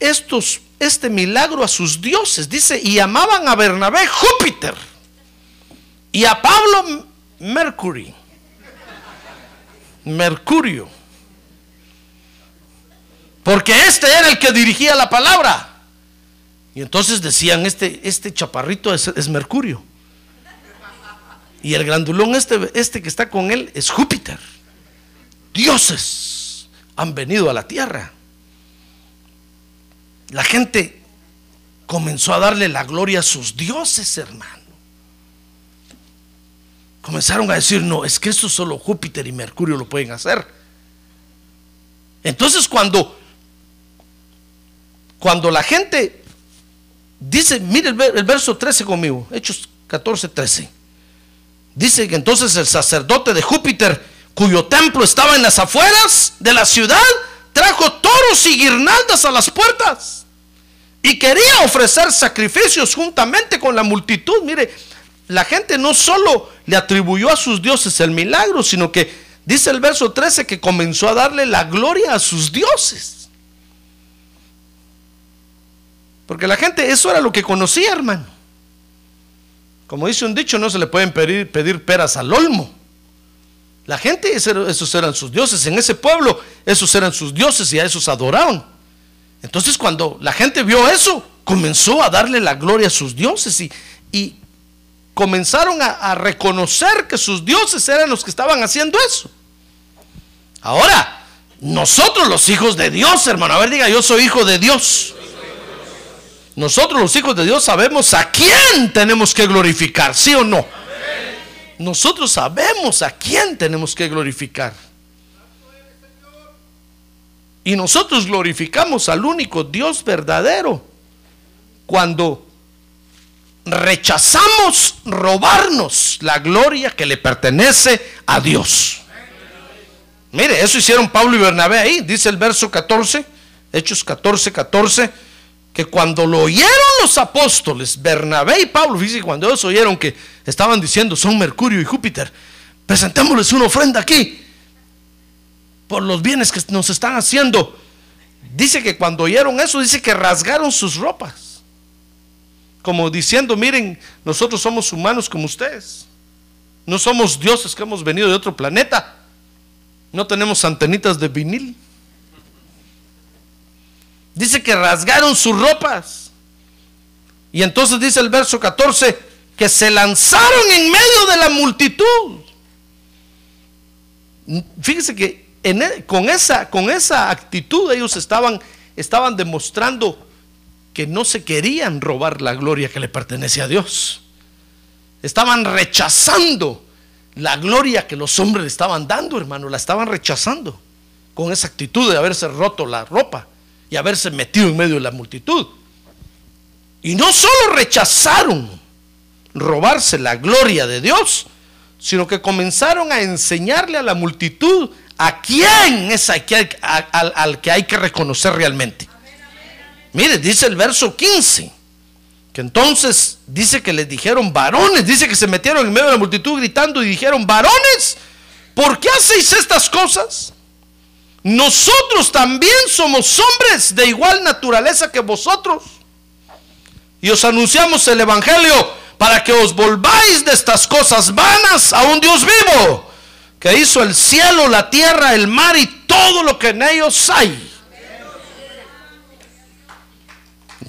estos, este milagro a sus dioses. Dice, y llamaban a Bernabé Júpiter. Y a Pablo Mercury. Mercurio. Porque este era el que dirigía la palabra. Y entonces decían, este, este chaparrito es, Mercurio. Y el grandulón este, este que está con él es Júpiter. Dioses han venido a la tierra. La gente comenzó a darle la gloria a sus dioses, hermano. Comenzaron a decir, no, es que eso solo Júpiter y Mercurio lo pueden hacer. Entonces cuando, cuando la gente Dice, mire el, verso 13 conmigo, Hechos 14, 13. Dice que entonces el sacerdote de Júpiter, cuyo templo estaba en las afueras de la ciudad, trajo toros y guirnaldas a las puertas. Y quería ofrecer sacrificios juntamente con la multitud. Mire, la gente no solo le atribuyó a sus dioses el milagro, sino que dice el verso 13 que comenzó a darle la gloria a sus dioses. Porque la gente eso era lo que conocía, hermano. Como dice un dicho, no se le pueden pedir, peras al olmo. La gente, esos eran sus dioses. En ese pueblo, esos eran sus dioses y a esos adoraban. Entonces, cuando la gente vio eso, comenzó a darle la gloria a sus dioses y, y comenzaron a, a, reconocer que sus dioses eran los que estaban haciendo eso. Ahora, nosotros los hijos de Dios, hermano, a ver, diga, yo soy hijo de Dios. Nosotros los hijos de Dios sabemos a quién tenemos que glorificar, ¿sí o no? Nosotros sabemos a quién tenemos que glorificar. Y nosotros glorificamos al único Dios verdadero cuando rechazamos robarnos la gloria que le pertenece a Dios. Mire, eso hicieron Pablo y Bernabé ahí, dice el verso 14 Hechos 14, 14, que cuando lo oyeron los apóstoles, Bernabé y Pablo, cuando ellos oyeron que estaban diciendo son Mercurio y Júpiter, presentémosles una ofrenda aquí por los bienes que nos están haciendo. Dice que cuando oyeron eso, dice que rasgaron sus ropas. Como diciendo, miren, nosotros somos humanos como ustedes. No somos dioses que hemos venido de otro planeta. No tenemos antenitas de vinil. Dice que rasgaron sus ropas. Y entonces dice el verso 14 que se lanzaron en medio de la multitud. Fíjese que e, con, esa, con esa actitud ellos estaban, estaban demostrando que no se querían robar la gloria que le pertenece a Dios. Estaban rechazando la gloria que los hombres le estaban dando, hermano. La estaban rechazando con esa actitud de haberse roto la ropa y haberse metido en medio de la multitud. Y no solo rechazaron robarse la gloria de Dios, sino que comenzaron a enseñarle a la multitud a quién es al, al que hay que reconocer realmente. Mire, dice el verso 15 que entonces dice que les dijeron varones, dice que se metieron en medio de la multitud gritando y dijeron, varones, ¿por qué hacéis estas cosas? Nosotros también somos hombres de igual naturaleza que vosotros. Y os anunciamos el Evangelio para que os volváis de estas cosas vanas a un Dios vivo, que hizo el cielo, la tierra, el mar y todo lo que en ellos hay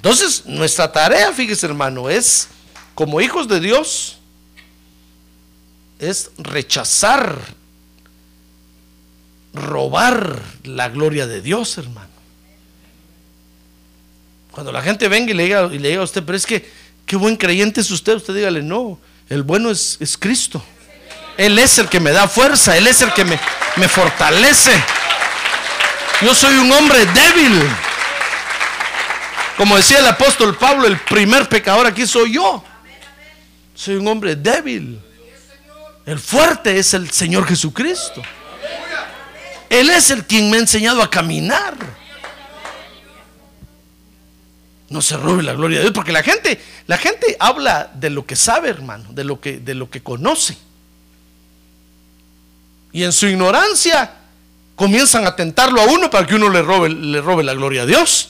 Entonces, nuestra tarea, fíjese hermano, es, como hijos de Dios, es rechazar, robar la gloria de Dios, hermano. Cuando la gente venga y le diga, y le diga a usted, pero es que, qué buen creyente es usted, usted dígale, no, el bueno es, es Cristo. Él es el que me da fuerza, Él es el que me, me fortalece. Yo soy un hombre débil. Como decía el apóstol Pablo, el primer pecador aquí soy yo. Soy un hombre débil. El fuerte es el Señor Jesucristo. Él es el quien me ha enseñado a caminar. No se robe la gloria de Dios, porque la gente, la gente habla de lo que sabe, hermano, de lo que, de lo que conoce. Y en su ignorancia comienzan a tentarlo a uno para que uno le robe, le robe la gloria a Dios.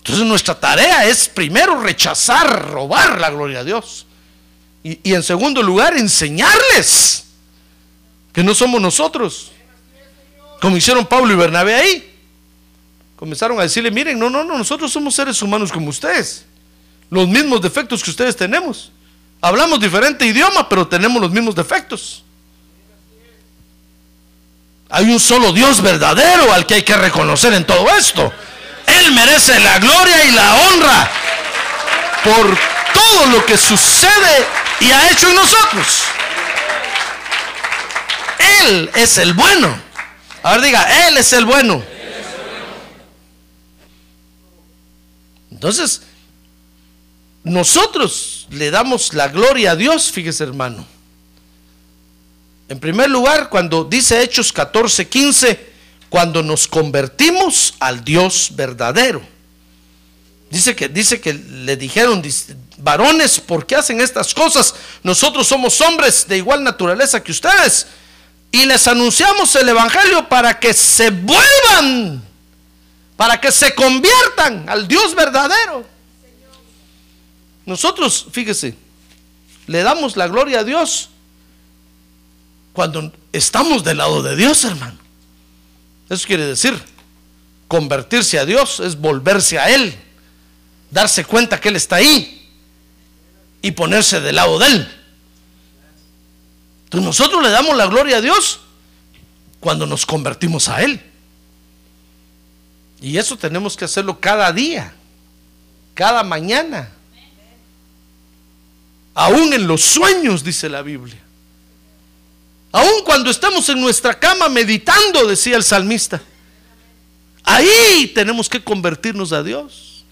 Entonces nuestra tarea es primero rechazar, robar la gloria a Dios. Y, en segundo lugar, enseñarles que no somos nosotros. Como hicieron Pablo y Bernabé ahí. Comenzaron a decirle, miren, no, no, no, nosotros somos seres humanos como ustedes. Los mismos defectos que ustedes tenemos. Hablamos diferente idioma, pero tenemos los mismos defectos. Hay un solo Dios verdadero al que hay que reconocer en todo esto. Él merece la gloria y la honra por todo lo que sucede y ha hecho en nosotros. Él es el bueno. A ver, diga, Él es el bueno. Entonces, nosotros le damos la gloria a Dios, fíjese hermano. En primer lugar, cuando dice Hechos 14, 15, cuando nos convertimos al Dios verdadero. Dice que, dice que le dijeron, varones, ¿por qué hacen estas cosas? Nosotros somos hombres de igual naturaleza que ustedes. Y les anunciamos el Evangelio para que se vuelvan, para que se conviertan al Dios verdadero. Nosotros, fíjese, le damos la gloria a Dios cuando estamos del lado de Dios, hermano. Eso quiere decir, convertirse a Dios es volverse a Él, darse cuenta que Él está ahí y ponerse del lado de Él. Entonces nosotros le damos la gloria a Dios cuando nos convertimos a Él. Y eso tenemos que hacerlo cada día, cada mañana. Aún en los sueños, dice la Biblia. Aun cuando estamos en nuestra cama meditando, decía el salmista, ahí tenemos que convertirnos a Dios.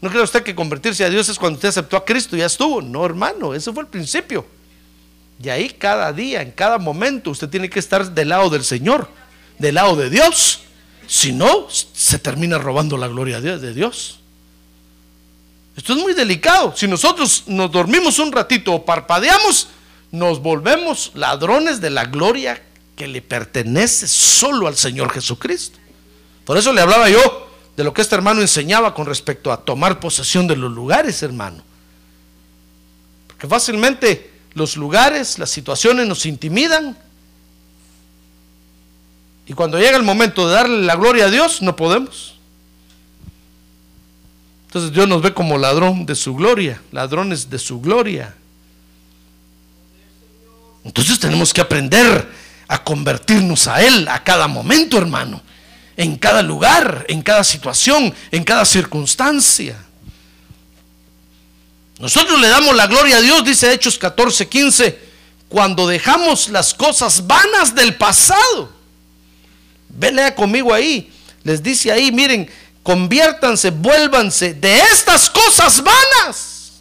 ¿No cree usted que convertirse a Dios es cuando usted aceptó a Cristo y ya estuvo? No, hermano, ese fue el principio. Y ahí cada día, en cada momento, usted tiene que estar del lado del Señor, del lado de Dios. Si no, se termina robando la gloria de Dios. Esto es muy delicado. Si nosotros nos dormimos un ratito o parpadeamos, nos volvemos ladrones de la gloria que le pertenece solo al Señor Jesucristo. Por eso le hablaba yo de lo que este hermano enseñaba con respecto a tomar posesión de los lugares, hermano. Porque fácilmente los lugares, las situaciones nos intimidan. Y cuando llega el momento de darle la gloria a Dios, no podemos. Entonces Dios nos ve como ladrón de su gloria, ladrones de su gloria. Entonces tenemos que aprender a convertirnos a Él a cada momento, hermano, en cada lugar, en cada situación, en cada circunstancia. Nosotros le damos la gloria a Dios, dice Hechos 14, 15, cuando dejamos las cosas vanas del pasado. Velea conmigo ahí. Les dice ahí, miren, conviértanse, vuélvanse de estas cosas vanas.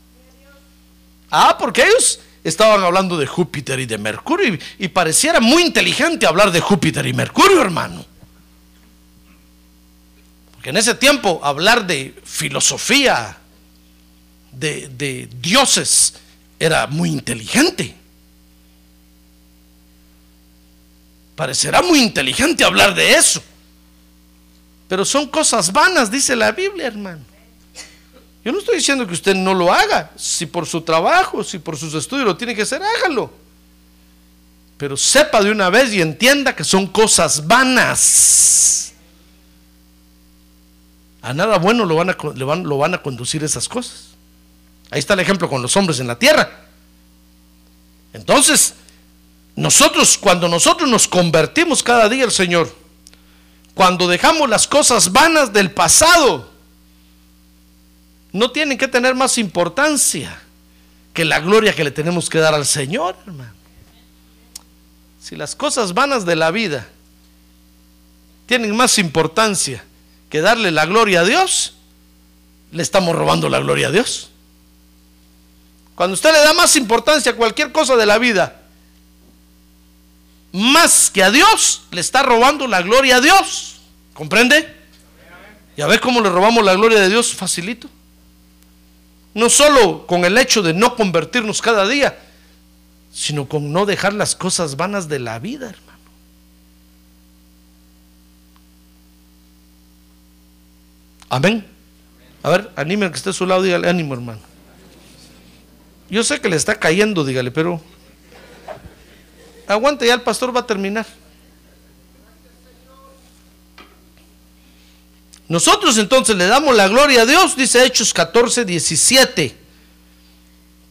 Ah, porque ellos estaban hablando de Júpiter y de Mercurio y, pareciera muy inteligente hablar de Júpiter y Mercurio, hermano. Porque en ese tiempo hablar de filosofía, de, dioses, era muy inteligente. Parecerá muy inteligente hablar de eso. Pero son cosas vanas, dice la Biblia, hermano. Yo no estoy diciendo que usted no lo haga. Si por su trabajo, si por sus estudios lo tiene que hacer, hágalo. Pero sepa de una vez y entienda que son cosas vanas. A nada bueno lo van a, lo van a conducir esas cosas. Ahí está el ejemplo con los hombres en la tierra. Entonces, nosotros, cuando nosotros nos convertimos cada día al Señor, cuando dejamos las cosas vanas del pasado, no tienen que tener más importancia que la gloria que le tenemos que dar al Señor, hermano. Si las cosas vanas de la vida tienen más importancia que darle la gloria a Dios, le estamos robando la gloria a Dios. Cuando usted le da más importancia a cualquier cosa de la vida, más que a Dios, le está robando la gloria a Dios. ¿Comprende? ¿Ya ve cómo le robamos la gloria de Dios facilito? No solo con el hecho de no convertirnos cada día, sino con no dejar las cosas vanas de la vida, hermano. Amén. A ver, anime al que esté a su lado, dígale ánimo, hermano. Yo sé que le está cayendo, dígale, pero aguante, ya el pastor va a terminar. Nosotros entonces le damos la gloria a Dios, dice Hechos 14, 17,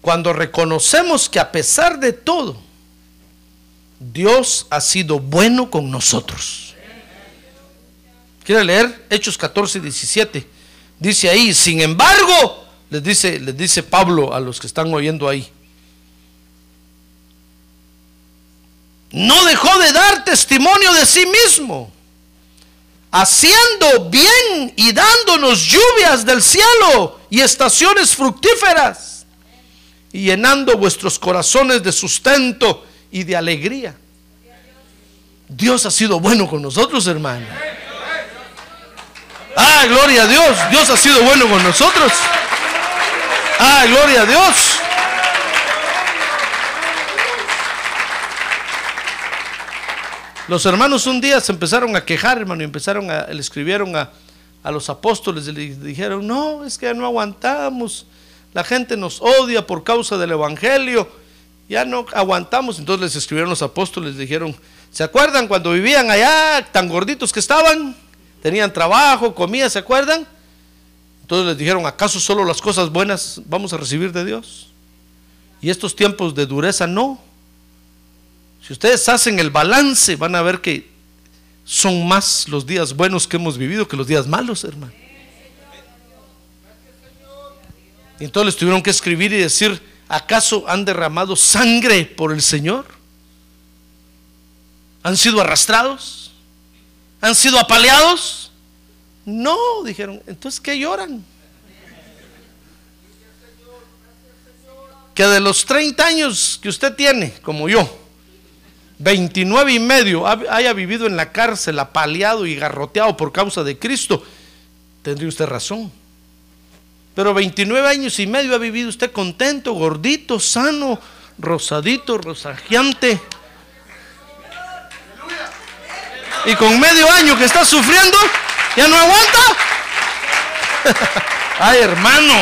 cuando reconocemos que a pesar de todo, Dios ha sido bueno con nosotros. ¿Quiere leer? Hechos 14, 17. Dice ahí, sin embargo, les dice, les dice Pablo a los que están oyendo ahí, no dejó de dar testimonio de sí mismo haciendo bien y dándonos lluvias del cielo y estaciones fructíferas, y llenando vuestros corazones de sustento y de alegría. Dios ha sido bueno con nosotros, hermano. Ah, gloria a Dios. Dios ha sido bueno con nosotros. Ah, gloria a Dios. Los hermanos un día se empezaron a quejar, hermano, y empezaron a, le escribieron a, los apóstoles y le dijeron, no, es que no aguantamos, la gente nos odia por causa del Evangelio, ya no aguantamos. Entonces les escribieron los apóstoles, dijeron, ¿se acuerdan cuando vivían allá tan gorditos que estaban? Tenían trabajo, comida, ¿se acuerdan? Entonces les dijeron, ¿acaso solo las cosas buenas vamos a recibir de Dios? Y estos tiempos de dureza no. Si ustedes hacen el balance, van a ver que son más los días buenos que hemos vivido que los días malos, hermano. Y entonces les tuvieron que escribir y decir, ¿acaso han derramado sangre por el Señor? ¿Han sido arrastrados? ¿Han sido apaleados? No, dijeron, entonces ¿qué lloran? Que de los 30 años que usted tiene, como yo, 29 y medio haya vivido en la cárcel, apaleado y garroteado por causa de Cristo, tendría usted razón. Pero 29 años y medio ha vivido usted contento, gordito, sano, rosadito, rosagiante. Y con medio año que está sufriendo, ya no aguanta. *laughs* Ay, hermano.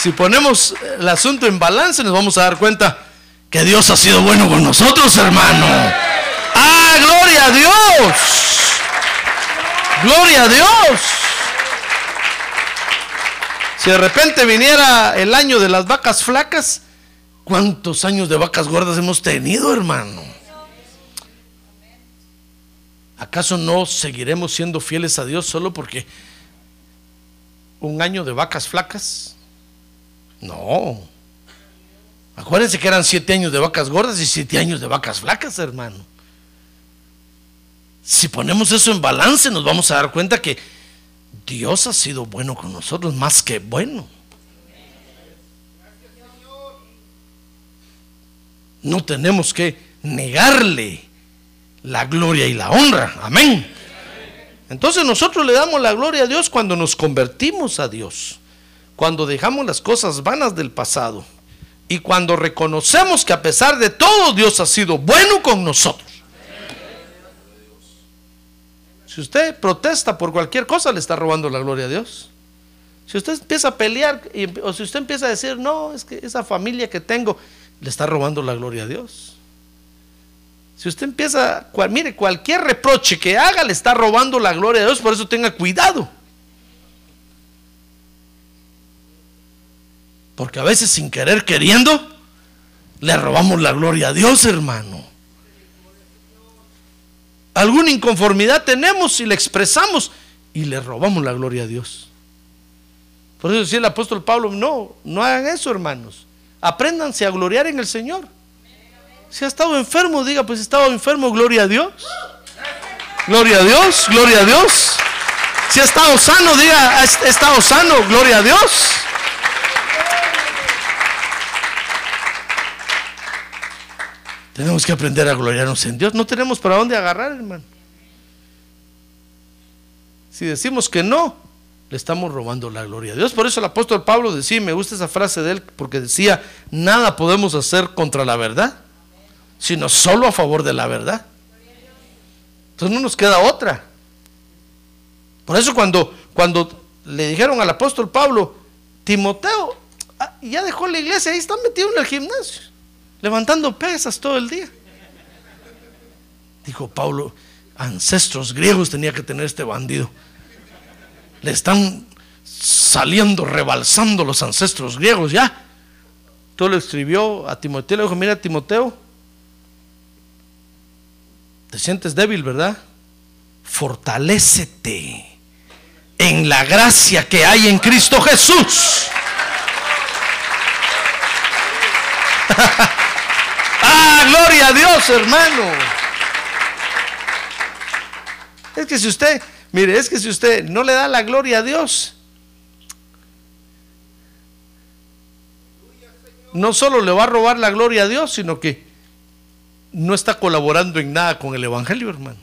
Si ponemos el asunto en balance, nos vamos a dar cuenta que Dios ha sido bueno con nosotros, hermano. Ah, gloria a Dios. Gloria a Dios. Si de repente viniera el año de las vacas flacas, ¿cuántos años de vacas gordas hemos tenido, hermano? ¿Acaso no seguiremos siendo fieles a Dios solo porque un año de vacas flacas? No. Acuérdense que eran siete años de vacas gordas y siete años de vacas flacas, hermano. Si ponemos eso en balance, nos vamos a dar cuenta que Dios ha sido bueno con nosotros, más que bueno. No tenemos que negarle la gloria y la honra. Amén. Entonces nosotros le damos la gloria a Dios cuando nos convertimos a Dios, cuando dejamos las cosas vanas del pasado y cuando reconocemos que a pesar de todo Dios ha sido bueno con nosotros. Si usted protesta por cualquier cosa, le está robando la gloria a Dios. Si usted empieza a pelear o si usted empieza a decir, no, es que esa familia que tengo, le está robando la gloria a Dios. Si usted empieza, mire, cualquier reproche que haga le está robando la gloria de Dios, por eso tenga cuidado. Porque a veces sin querer queriendo, le robamos la gloria a Dios, hermano. Alguna inconformidad tenemos y le expresamos y le robamos la gloria a Dios. Por eso decía el apóstol Pablo, no, no hagan eso, hermanos. Apréndanse a gloriar en el Señor. Si ha estado enfermo, diga, pues he estado enfermo, gloria a Dios. Gloria a Dios, gloria a Dios. Si ha estado sano, diga, he estado sano, gloria a Dios. Tenemos que aprender a gloriarnos en Dios. No tenemos para dónde agarrar, hermano. Si decimos que no, le estamos robando la gloria a Dios. Por eso el apóstol Pablo decía, me gusta esa frase de él, porque decía, nada podemos hacer contra la verdad sino solo a favor de la verdad. Entonces no nos queda otra. Por eso cuando, cuando le dijeron al apóstol Pablo, Timoteo, ah, ya dejó la iglesia, ahí está metido en el gimnasio, levantando pesas todo el día. Dijo Pablo, ancestros griegos tenía que tener este bandido. Le están saliendo, rebalsando los ancestros griegos ya. Todo lo escribió a Timoteo, le dijo, mira Timoteo, te sientes débil, ¿verdad? Fortalécete en la gracia que hay en Cristo Jesús. *laughs* ah, gloria a Dios, hermano. Es que si usted, mire, es que si usted no le da la gloria a Dios, no solo le va a robar la gloria a Dios, sino que no está colaborando en nada con el Evangelio, hermano.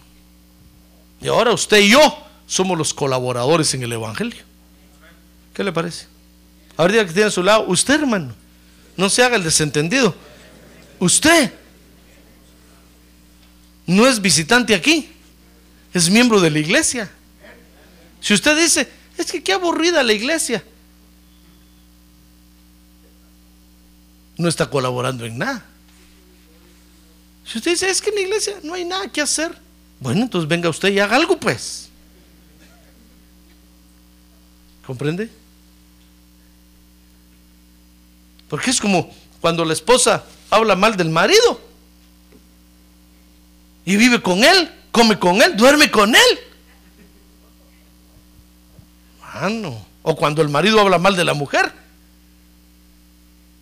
Y ahora usted y yo somos los colaboradores en el Evangelio. ¿Qué le parece? Ahorita que tiene a su lado, usted, hermano, no se haga el desentendido. Usted no es visitante aquí, es miembro de la iglesia. Si usted dice, es que qué aburrida la iglesia, no está colaborando en nada. Si usted dice, es que en la iglesia no hay nada que hacer, bueno, entonces venga usted y haga algo, pues. ¿Comprende? Porque es como cuando la esposa habla mal del marido y vive con él, come con él, duerme con él. Mano. O cuando el marido habla mal de la mujer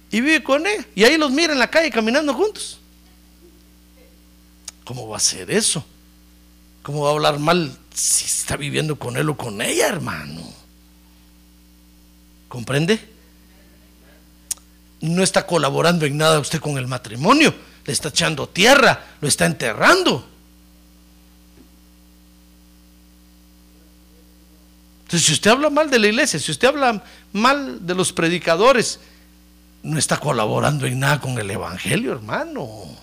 y vive con él y ahí los mira en la calle caminando juntos. ¿Cómo va a ser eso? ¿Cómo va a hablar mal si está viviendo con él o con ella, hermano? ¿Comprende? no está colaborando en nada usted con el matrimonio, le está echando tierra, lo está enterrando. Entonces, si usted habla mal de la iglesia, si usted habla mal de los predicadores, no está colaborando en nada con el evangelio, hermano.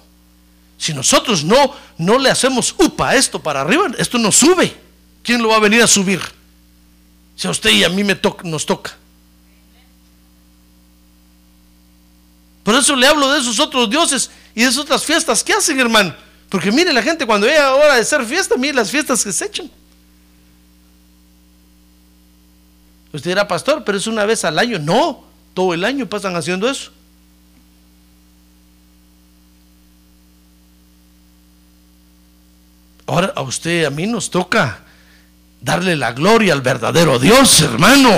Si nosotros no no le hacemos upa esto para arriba, esto no sube. ¿Quién lo va a venir a subir? Si a usted y a mí me nos toca. Por eso le hablo de esos otros dioses y de esas otras fiestas que hacen, hermano. Porque mire la gente cuando llega hora de hacer fiesta, mire las fiestas que se echan. Usted era pastor, pero es una vez al año. No, todo el año pasan haciendo eso. Ahora a usted, a mí nos toca darle la gloria al verdadero Dios, hermano.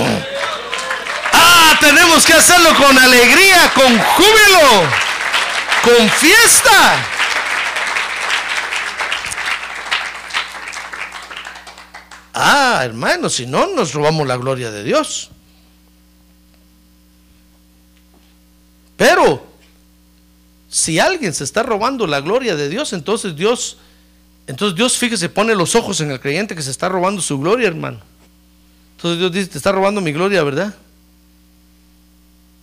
Ah, tenemos que hacerlo con alegría, con júbilo, con fiesta. Ah, hermano, si no, nos robamos la gloria de Dios. Pero, si alguien se está robando la gloria de Dios, entonces Dios, entonces Dios, fíjese, pone los ojos en el creyente que se está robando su gloria, hermano. Entonces Dios dice, te está robando mi gloria, ¿verdad?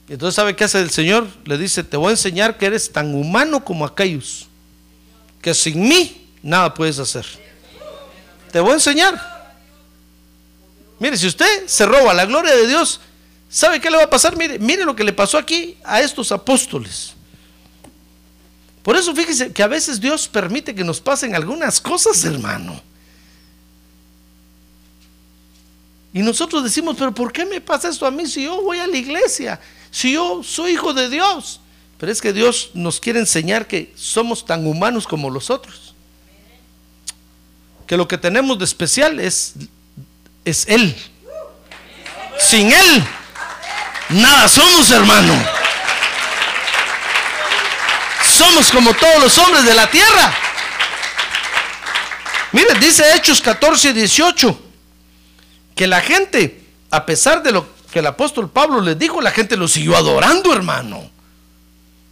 Y entonces, ¿sabe qué hace el Señor? Le dice, te voy a enseñar que eres tan humano como aquellos, que sin mí nada puedes hacer. Te voy a enseñar. Mire, si usted se roba la gloria de Dios, ¿sabe qué le va a pasar? Mire, mire lo que le pasó aquí a estos apóstoles. Por eso fíjese que a veces Dios permite que nos pasen algunas cosas, hermano. Y nosotros decimos, pero ¿por qué me pasa esto a mí si yo voy a la iglesia? Si yo soy hijo de Dios. Pero es que Dios nos quiere enseñar que somos tan humanos como los otros. Que lo que tenemos de especial es es Él. Sin Él, nada somos, hermano. Somos como todos los hombres de la tierra. Mire, dice Hechos 14, 18, que la gente, a pesar de lo que el apóstol Pablo les dijo, la gente lo siguió adorando, hermano.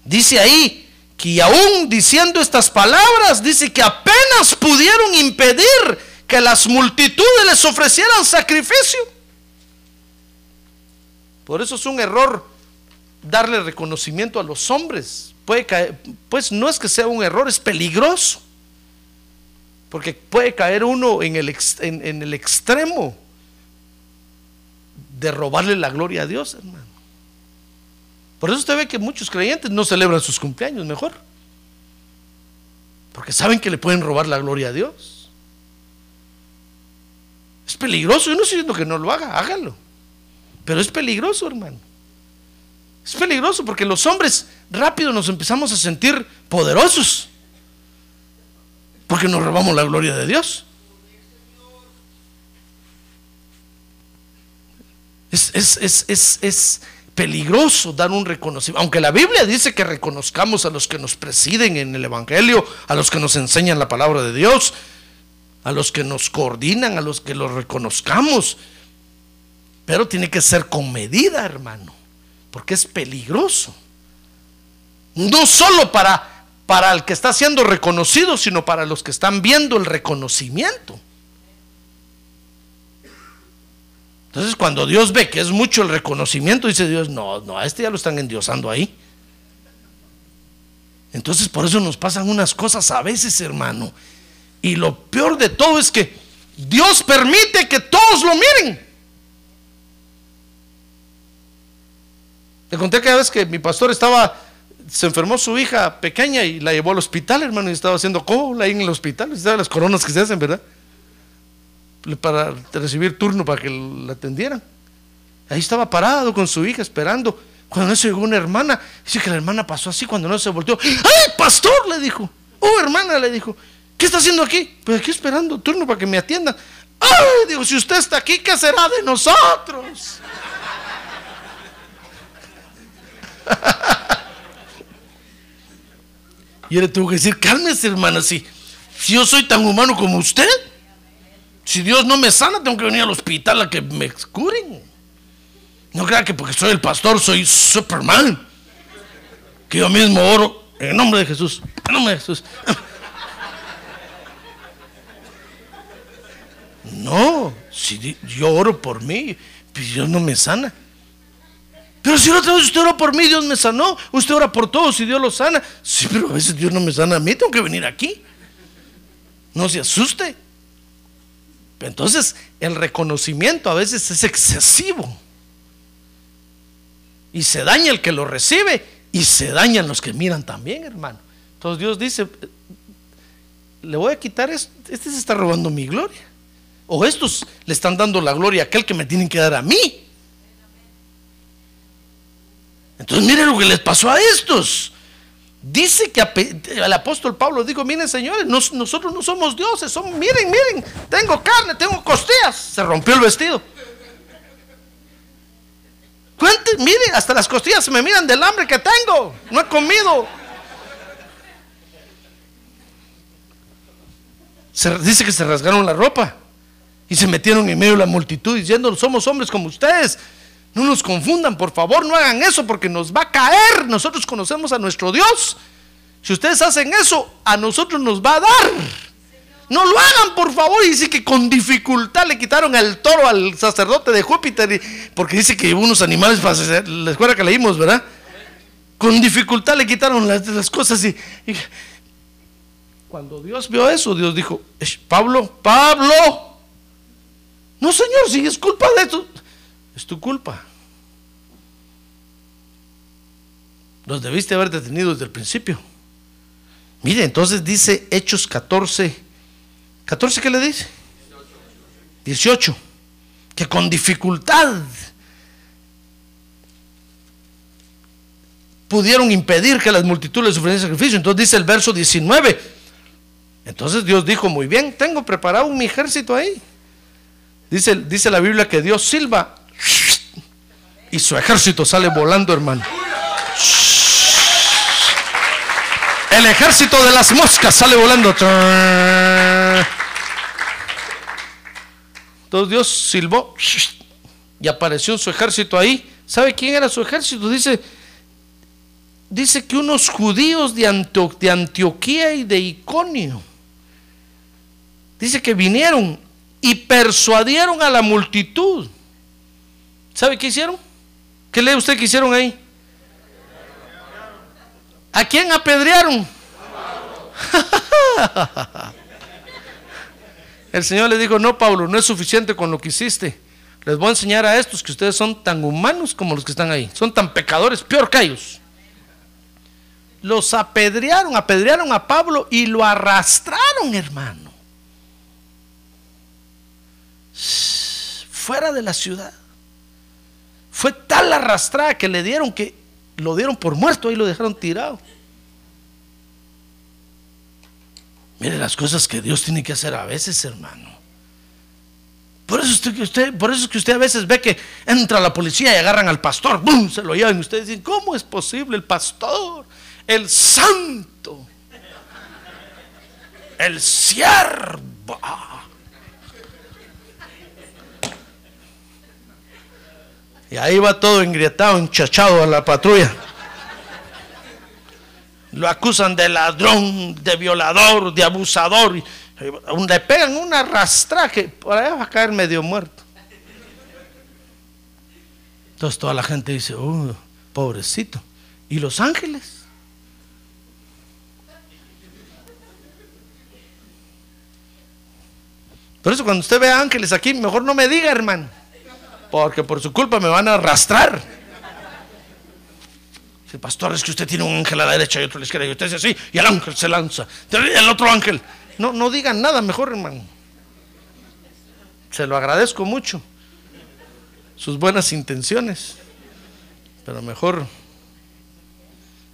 Dice ahí que aún diciendo estas palabras, dice que apenas pudieron impedir que las multitudes les ofrecieran sacrificio. Por eso es un error darle reconocimiento a los hombres. Puede caer, pues no es que sea un error, es peligroso. Porque puede caer uno en el, en el extremo de robarle la gloria a Dios, hermano. Por eso usted ve que muchos creyentes no celebran sus cumpleaños mejor. Porque saben que le pueden robar la gloria a Dios. Es peligroso. Yo no estoy diciendo que no lo haga, hágalo. Pero es peligroso, hermano. Es peligroso porque los hombres rápido nos empezamos a sentir poderosos. Porque nos robamos la gloria de Dios. Es, es, es, es, peligroso dar un reconocimiento. Aunque la Biblia dice que reconozcamos a los que nos presiden en el Evangelio, a los que nos enseñan la palabra de Dios, a los que nos coordinan, a los que los reconozcamos. Pero tiene que ser con medida, hermano, porque es peligroso. No solo para, para el que está siendo reconocido, sino para los que están viendo el reconocimiento. Entonces cuando Dios ve que es mucho el reconocimiento, dice Dios, no, no, a este ya lo están endiosando ahí. Entonces por eso nos pasan unas cosas a veces, hermano, y lo peor de todo es que Dios permite que todos lo miren. Te conté que vez que mi pastor estaba, se enfermó su hija pequeña y la llevó al hospital, hermano, y estaba haciendo cola ahí en el hospital, las coronas que se hacen, ¿verdad? Para recibir turno para que la atendieran. Ahí estaba parado con su hija esperando. Cuando se llegó una hermana, dice que la hermana pasó así cuando no se volteó. ¡Ay, pastor! le dijo. Oh, hermana, le dijo. ¿Qué está haciendo aquí? Pues aquí esperando turno para que me atiendan. Ay, digo, si usted está aquí, ¿qué será de nosotros? Y le tuvo que decir, cálmese, hermana, si, si yo soy tan humano como usted, si Dios no me sana, tengo que venir al hospital a que me curen. No crea que porque soy el pastor soy Superman. que yo mismo oro en nombre de Jesús. En nombre de Jesús. *laughs* No, si yo oro por mí, pues Dios no me sana. Pero si otra vez usted ora por mí, Dios me sanó. Usted ora por todos y Dios lo sana. Sí, pero a veces Dios no me sana a mí, tengo que venir aquí. No se asuste. Entonces, el reconocimiento a veces es excesivo. Y se daña el que lo recibe y se dañan los que miran también, hermano. Entonces Dios dice, le voy a quitar esto, este se está robando mi gloria. O estos le están dando la gloria a aquel que me tienen que dar a mí. Entonces miren lo que les pasó a estos. Dice que el apóstol Pablo dijo, miren señores, nosotros no somos dioses, somos, miren, miren, tengo carne, tengo costillas. Se rompió el vestido. Cuente, miren, hasta las costillas se me miran del hambre que tengo. No he comido. Se, dice que se rasgaron la ropa y se metieron en medio de la multitud diciendo, somos hombres como ustedes. No nos confundan, por favor, no hagan eso porque nos va a caer. Nosotros conocemos a nuestro Dios. Si ustedes hacen eso, a nosotros nos va a dar. No lo hagan, por favor. Y dice que con dificultad le quitaron el toro al sacerdote de Júpiter, porque dice que hubo unos animales para la escuela que leímos, ¿verdad? Con dificultad le quitaron las, cosas y, cuando Dios vio eso, Dios dijo, Pablo, Pablo, no señor, si es culpa de esto es tu culpa. Los debiste haber detenido desde el principio. Mire, entonces dice Hechos 14. ¿14 qué le dice? 18. Que con dificultad pudieron impedir que las multitudes sufrieran sacrificio. Entonces dice el verso 19. Entonces Dios dijo, muy bien, tengo preparado mi ejército ahí. Dice, dice la Biblia que Dios silba y su ejército sale volando, hermano. El ejército de las moscas sale volando. Entonces Dios silbó y apareció su ejército ahí. ¿Sabe quién era su ejército? Dice, dice que unos judíos de, de Antioquía y de Iconio. Dice que vinieron y persuadieron a la multitud. ¿Sabe qué hicieron? ¿Qué lee usted que hicieron ahí? ¿A quién apedrearon? *laughs* El Señor le dijo, no, Pablo, no es suficiente con lo que hiciste. Les voy a enseñar a estos que ustedes son tan humanos como los que están ahí. Son tan pecadores, peor que ellos. Los apedrearon, apedrearon a Pablo y lo arrastraron, hermano. Fuera de la ciudad. Fue tal la arrastrada que le dieron que lo dieron por muerto y lo dejaron tirado. Mire las cosas que Dios tiene que hacer a veces, hermano. Por eso, usted, usted, por eso es que usted a veces ve que entra la policía y agarran al pastor, ¡bum! se lo llevan y ustedes dicen, ¿cómo es posible el pastor? El santo, el siervo. Y ahí va todo engrietado, enchachado a la patrulla. Lo acusan de ladrón, de violador, de abusador. Le pegan una rastra que por allá va a caer medio muerto. Entonces toda la gente dice, oh, pobrecito. ¿Y los ángeles? Por eso cuando usted ve ángeles aquí, mejor no me diga, hermano porque por su culpa me van a arrastrar. El pastor es que usted tiene un ángel a la derecha y otro a la izquierda y usted dice así y el ángel se lanza. El otro ángel. No, no digan nada mejor, hermano. Se lo agradezco mucho. Sus buenas intenciones. Pero mejor,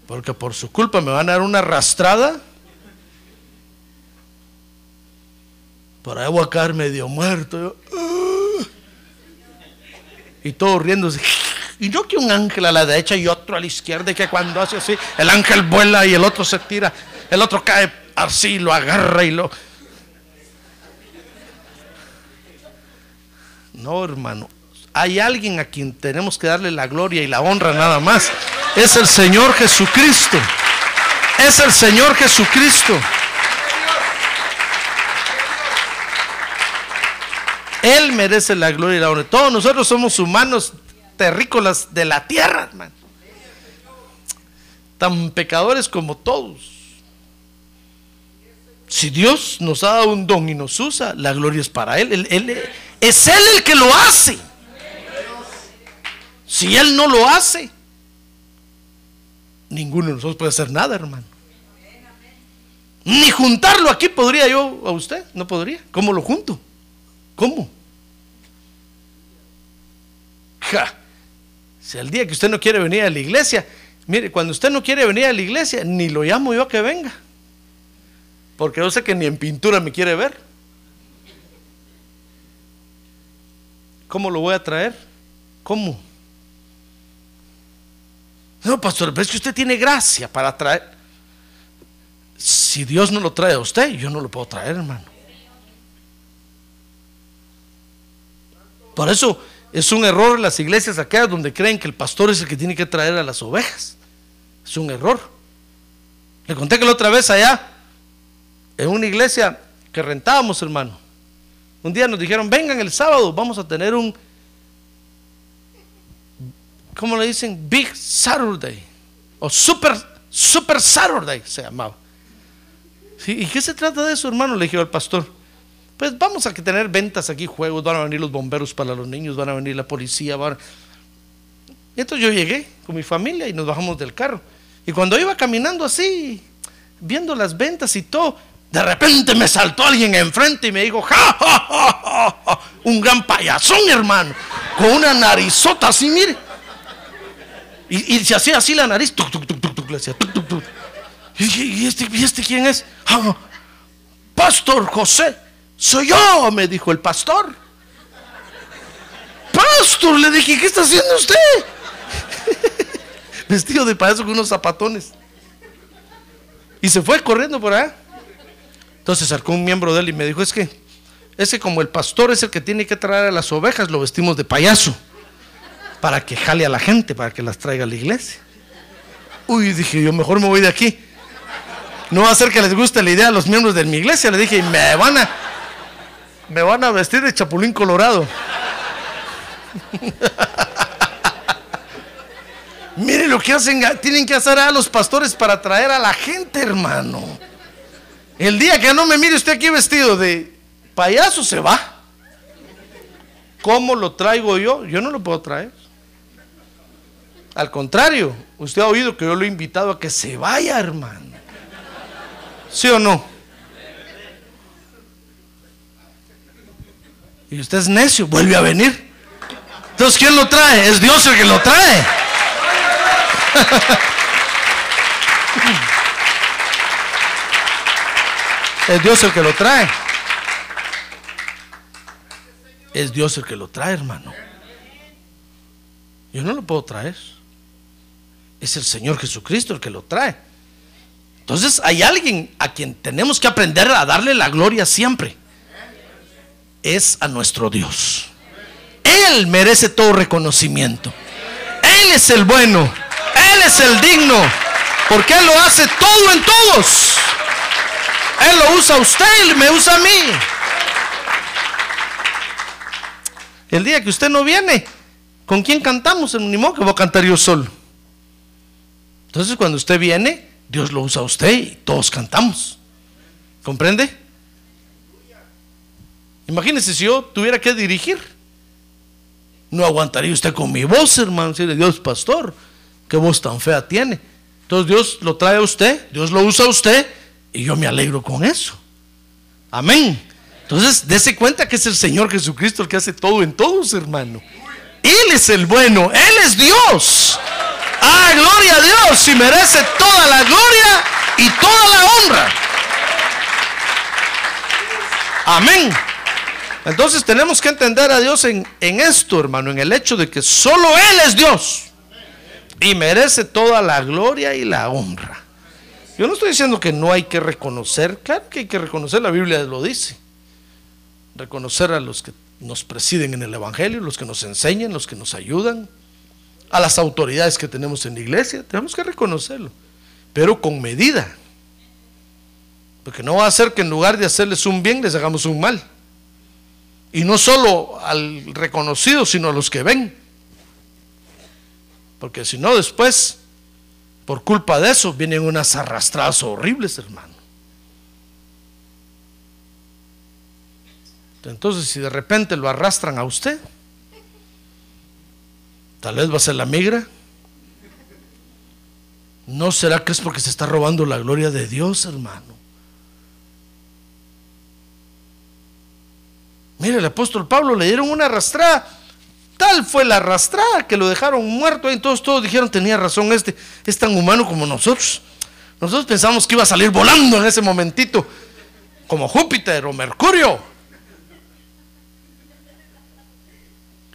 porque por su culpa me van a dar una arrastrada. Por ahí voy a caer medio muerto. Y todos riéndose. Y yo que un ángel a la derecha y otro a la izquierda, y que cuando hace así, el ángel vuela y el otro se tira, el otro cae así, lo agarra y lo... No, hermano. Hay alguien a quien tenemos que darle la gloria y la honra nada más. Es el Señor Jesucristo. Es el Señor Jesucristo. Él merece la gloria y la honra. Todos nosotros somos humanos terrícolas de la tierra, hermano. Tan pecadores como todos. Si Dios nos ha dado un don y nos usa, la gloria es para Él. él es Él el que lo hace. Si Él no lo hace, ninguno de nosotros puede hacer nada, hermano. Ni juntarlo aquí podría yo a usted, no podría. ¿Cómo lo junto? ¿Cómo? Ja. Si el día que usted no quiere venir a la iglesia, mire, cuando usted no quiere venir a la iglesia, ni lo llamo yo a que venga. Porque yo sé que ni en pintura me quiere ver. ¿Cómo lo voy a traer? ¿Cómo? No, pastor, es que usted tiene gracia para traer. Si Dios no lo trae a usted, yo no lo puedo traer, hermano. Por eso es un error las iglesias acá donde creen que el pastor es el que tiene que traer a las ovejas. Es un error. Le conté que la otra vez allá, en una iglesia que rentábamos, hermano, un día nos dijeron, vengan el sábado, vamos a tener un, ¿cómo le dicen? Big Saturday. O Super, Super Saturday se llamaba. ¿Y qué se trata de eso, hermano? Le dije al pastor. Pues vamos a tener ventas aquí, juegos, van a venir los bomberos para los niños, van a venir la policía. Van Y entonces yo llegué con mi familia y nos bajamos del carro. Y cuando iba caminando así, viendo las ventas y todo, de repente me saltó alguien enfrente y me dijo, ¡Ja, ja, ja, un gran payasón, hermano, con una narizota así, mire. Y, se hacía así la nariz, le hacía, ¿Y, este, ¿Y este quién es? Ah, pastor José, soy yo, me dijo el pastor. Pastor, le dije, ¿qué está haciendo usted? *laughs* Vestido de payaso con unos zapatones. Y se fue corriendo por allá. Entonces acercó un miembro de él y me dijo, es que, es que como el pastor es el que tiene que traer a las ovejas, lo vestimos de payaso para que jale a la gente, para que las traiga a la iglesia. Uy, dije yo, mejor me voy de aquí. No va a ser que les guste la idea a los miembros de mi iglesia. Le dije, me van a, me van a vestir de chapulín colorado. Mire lo que hacen, tienen que hacer a los pastores para traer a la gente, hermano. El día que no me mire usted aquí vestido de payaso, se va. ¿Cómo lo traigo yo? Yo no lo puedo traer. Al contrario, usted ha oído que yo lo he invitado a que se vaya, hermano. ¿Sí o no? Y usted es necio, vuelve a venir. Entonces, ¿quién lo trae? Es Dios el que lo trae. *laughs* Es Dios el que lo trae. Es Dios el que lo trae, hermano. Yo no lo puedo traer es el Señor Jesucristo el que lo trae. Entonces hay alguien a quien tenemos que aprender a darle la gloria siempre. Es a nuestro Dios. Él merece todo reconocimiento. Él es el bueno. Él es el digno. Porque Él lo hace todo en todos. Él lo usa a usted y me usa a mí. El día que usted no viene, ¿con quién cantamos? Ni modo que voy a cantar yo solo. Entonces cuando usted viene, Dios lo usa a usted y todos cantamos. ¿Comprende? Imagínese si yo tuviera que dirigir. No aguantaría usted con mi voz, hermano. Decirle, Dios, pastor, qué voz tan fea tiene. Entonces Dios lo trae a usted, Dios lo usa a usted y yo me alegro con eso. Amén. Entonces, dése cuenta que es el Señor Jesucristo el que hace todo en todos, hermano. Él es el bueno, Él es Dios. Ah, gloria a Dios y merece toda la gloria y toda la honra. Amén. Entonces tenemos que entender a Dios en, esto, hermano, en el hecho de que solo Él es Dios y merece toda la gloria y la honra. Yo no estoy diciendo que no hay que reconocer, claro que hay que reconocer, la Biblia lo dice. Reconocer a los que nos presiden en el Evangelio, los que nos enseñan, los que nos ayudan, a las autoridades que tenemos en la iglesia, tenemos que reconocerlo, pero con medida. Porque no va a ser que en lugar de hacerles un bien, les hagamos un mal. Y no solo al reconocido, sino a los que ven. Porque si no, después, por culpa de eso, vienen unas arrastradas horribles, hermano. Entonces, si de repente lo arrastran a usted, tal vez va a ser la migra. ¿No será que es porque se está robando la gloria de Dios, hermano? Mire, el apóstol Pablo le dieron una arrastrada. Tal fue la arrastrada que lo dejaron muerto. Y todos, todos dijeron, tenía razón, este es tan humano como nosotros. Nosotros pensamos que iba a salir volando en ese momentito, como Júpiter o Mercurio.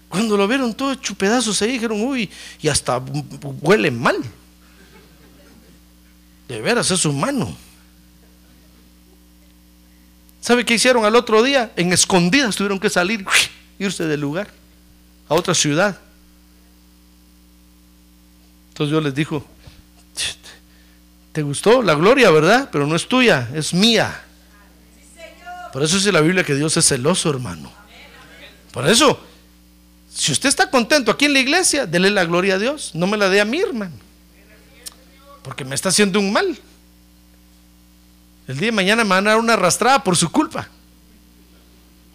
Cuando lo vieron todo hecho pedazos ahí, dijeron, uy, y hasta huele mal. De veras es humano. ¿Sabe qué hicieron al otro día? En escondidas tuvieron que salir, irse del lugar a otra ciudad. Entonces Dios les dijo, ¿te gustó la gloria, verdad? Pero no es tuya, es mía. Por eso dice la Biblia que Dios es celoso, hermano. Por eso, si usted está contento aquí en la iglesia, dele la gloria a Dios. No me la dé a mí, hermano. Porque me está haciendo un mal. El día de mañana me van a dar una arrastrada por su culpa.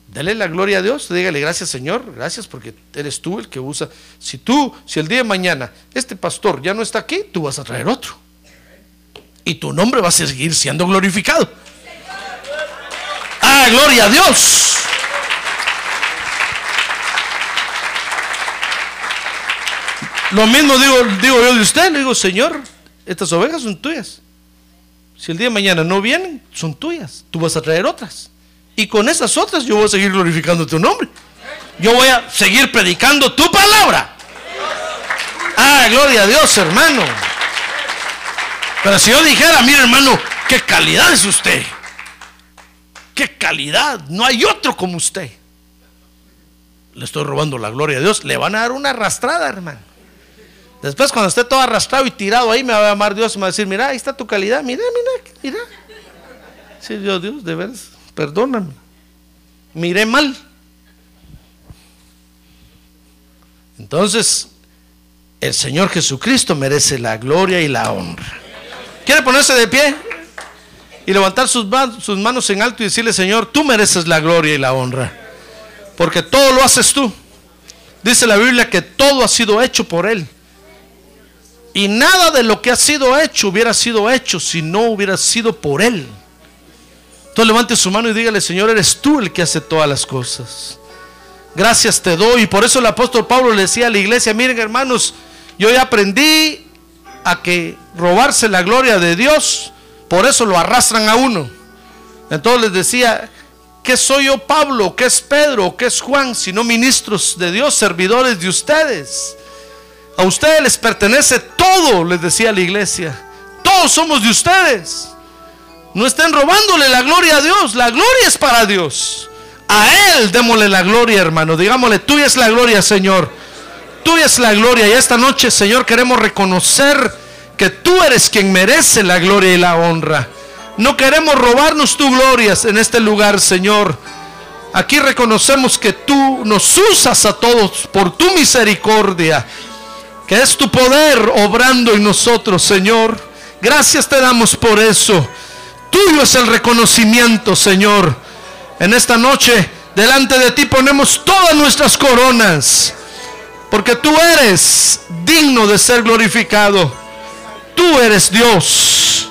Dale la gloria a Dios, dígale gracias Señor, gracias porque eres tú el que usa. Si tú, si el día de mañana este pastor ya no está aquí, tú vas a traer otro. Y tu nombre va a seguir siendo glorificado. Ah, gloria a Dios. Lo mismo digo, digo yo de usted, le digo, Señor, estas ovejas son tuyas. Si el día de mañana no vienen, son tuyas. Tú vas a traer otras. Y con esas otras yo voy a seguir glorificando tu nombre. Yo voy a seguir predicando tu palabra. Ah, gloria a Dios, hermano. Pero si yo dijera, mire hermano, qué calidad es usted. Qué calidad. No hay otro como usted. Le estoy robando la gloria a Dios. Le van a dar una arrastrada, hermano. Después cuando esté todo arrastrado y tirado ahí me va a llamar Dios y me va a decir, mira, ahí está tu calidad, mira, mira, mira. Sí, Dios, Dios, de veras, perdóname. Miré mal. Entonces, el Señor Jesucristo merece la gloria y la honra. ¿Quiere ponerse de pie? Y levantar sus, sus manos en alto y decirle, Señor, tú mereces la gloria y la honra. Porque todo lo haces tú. Dice la Biblia que todo ha sido hecho por Él. Y nada de lo que ha sido hecho hubiera sido hecho si no hubiera sido por Él. Entonces levante su mano y dígale, Señor, eres tú el que hace todas las cosas. Gracias te doy. Y por eso el apóstol Pablo le decía a la iglesia, miren hermanos, yo ya aprendí a que robarse la gloria de Dios, por eso lo arrastran a uno. Entonces les decía, ¿qué soy yo Pablo? ¿Qué es Pedro? ¿Qué es Juan? Sino ministros de Dios, servidores de ustedes. A ustedes les pertenece todo, les decía la iglesia. Todos somos de ustedes. No estén robándole la gloria a Dios. La gloria es para Dios. A Él démosle la gloria, hermano. Digámosle, tuya es la gloria, Señor. Tuya es la gloria. Y esta noche, Señor, queremos reconocer que tú eres quien merece la gloria y la honra. No queremos robarnos tu glorias en este lugar, Señor. Aquí reconocemos que tú nos usas a todos por tu misericordia que es tu poder obrando en nosotros, Señor. Gracias te damos por eso. Tuyo es el reconocimiento, Señor. En esta noche, delante de ti ponemos todas nuestras coronas, porque tú eres digno de ser glorificado. Tú eres Dios.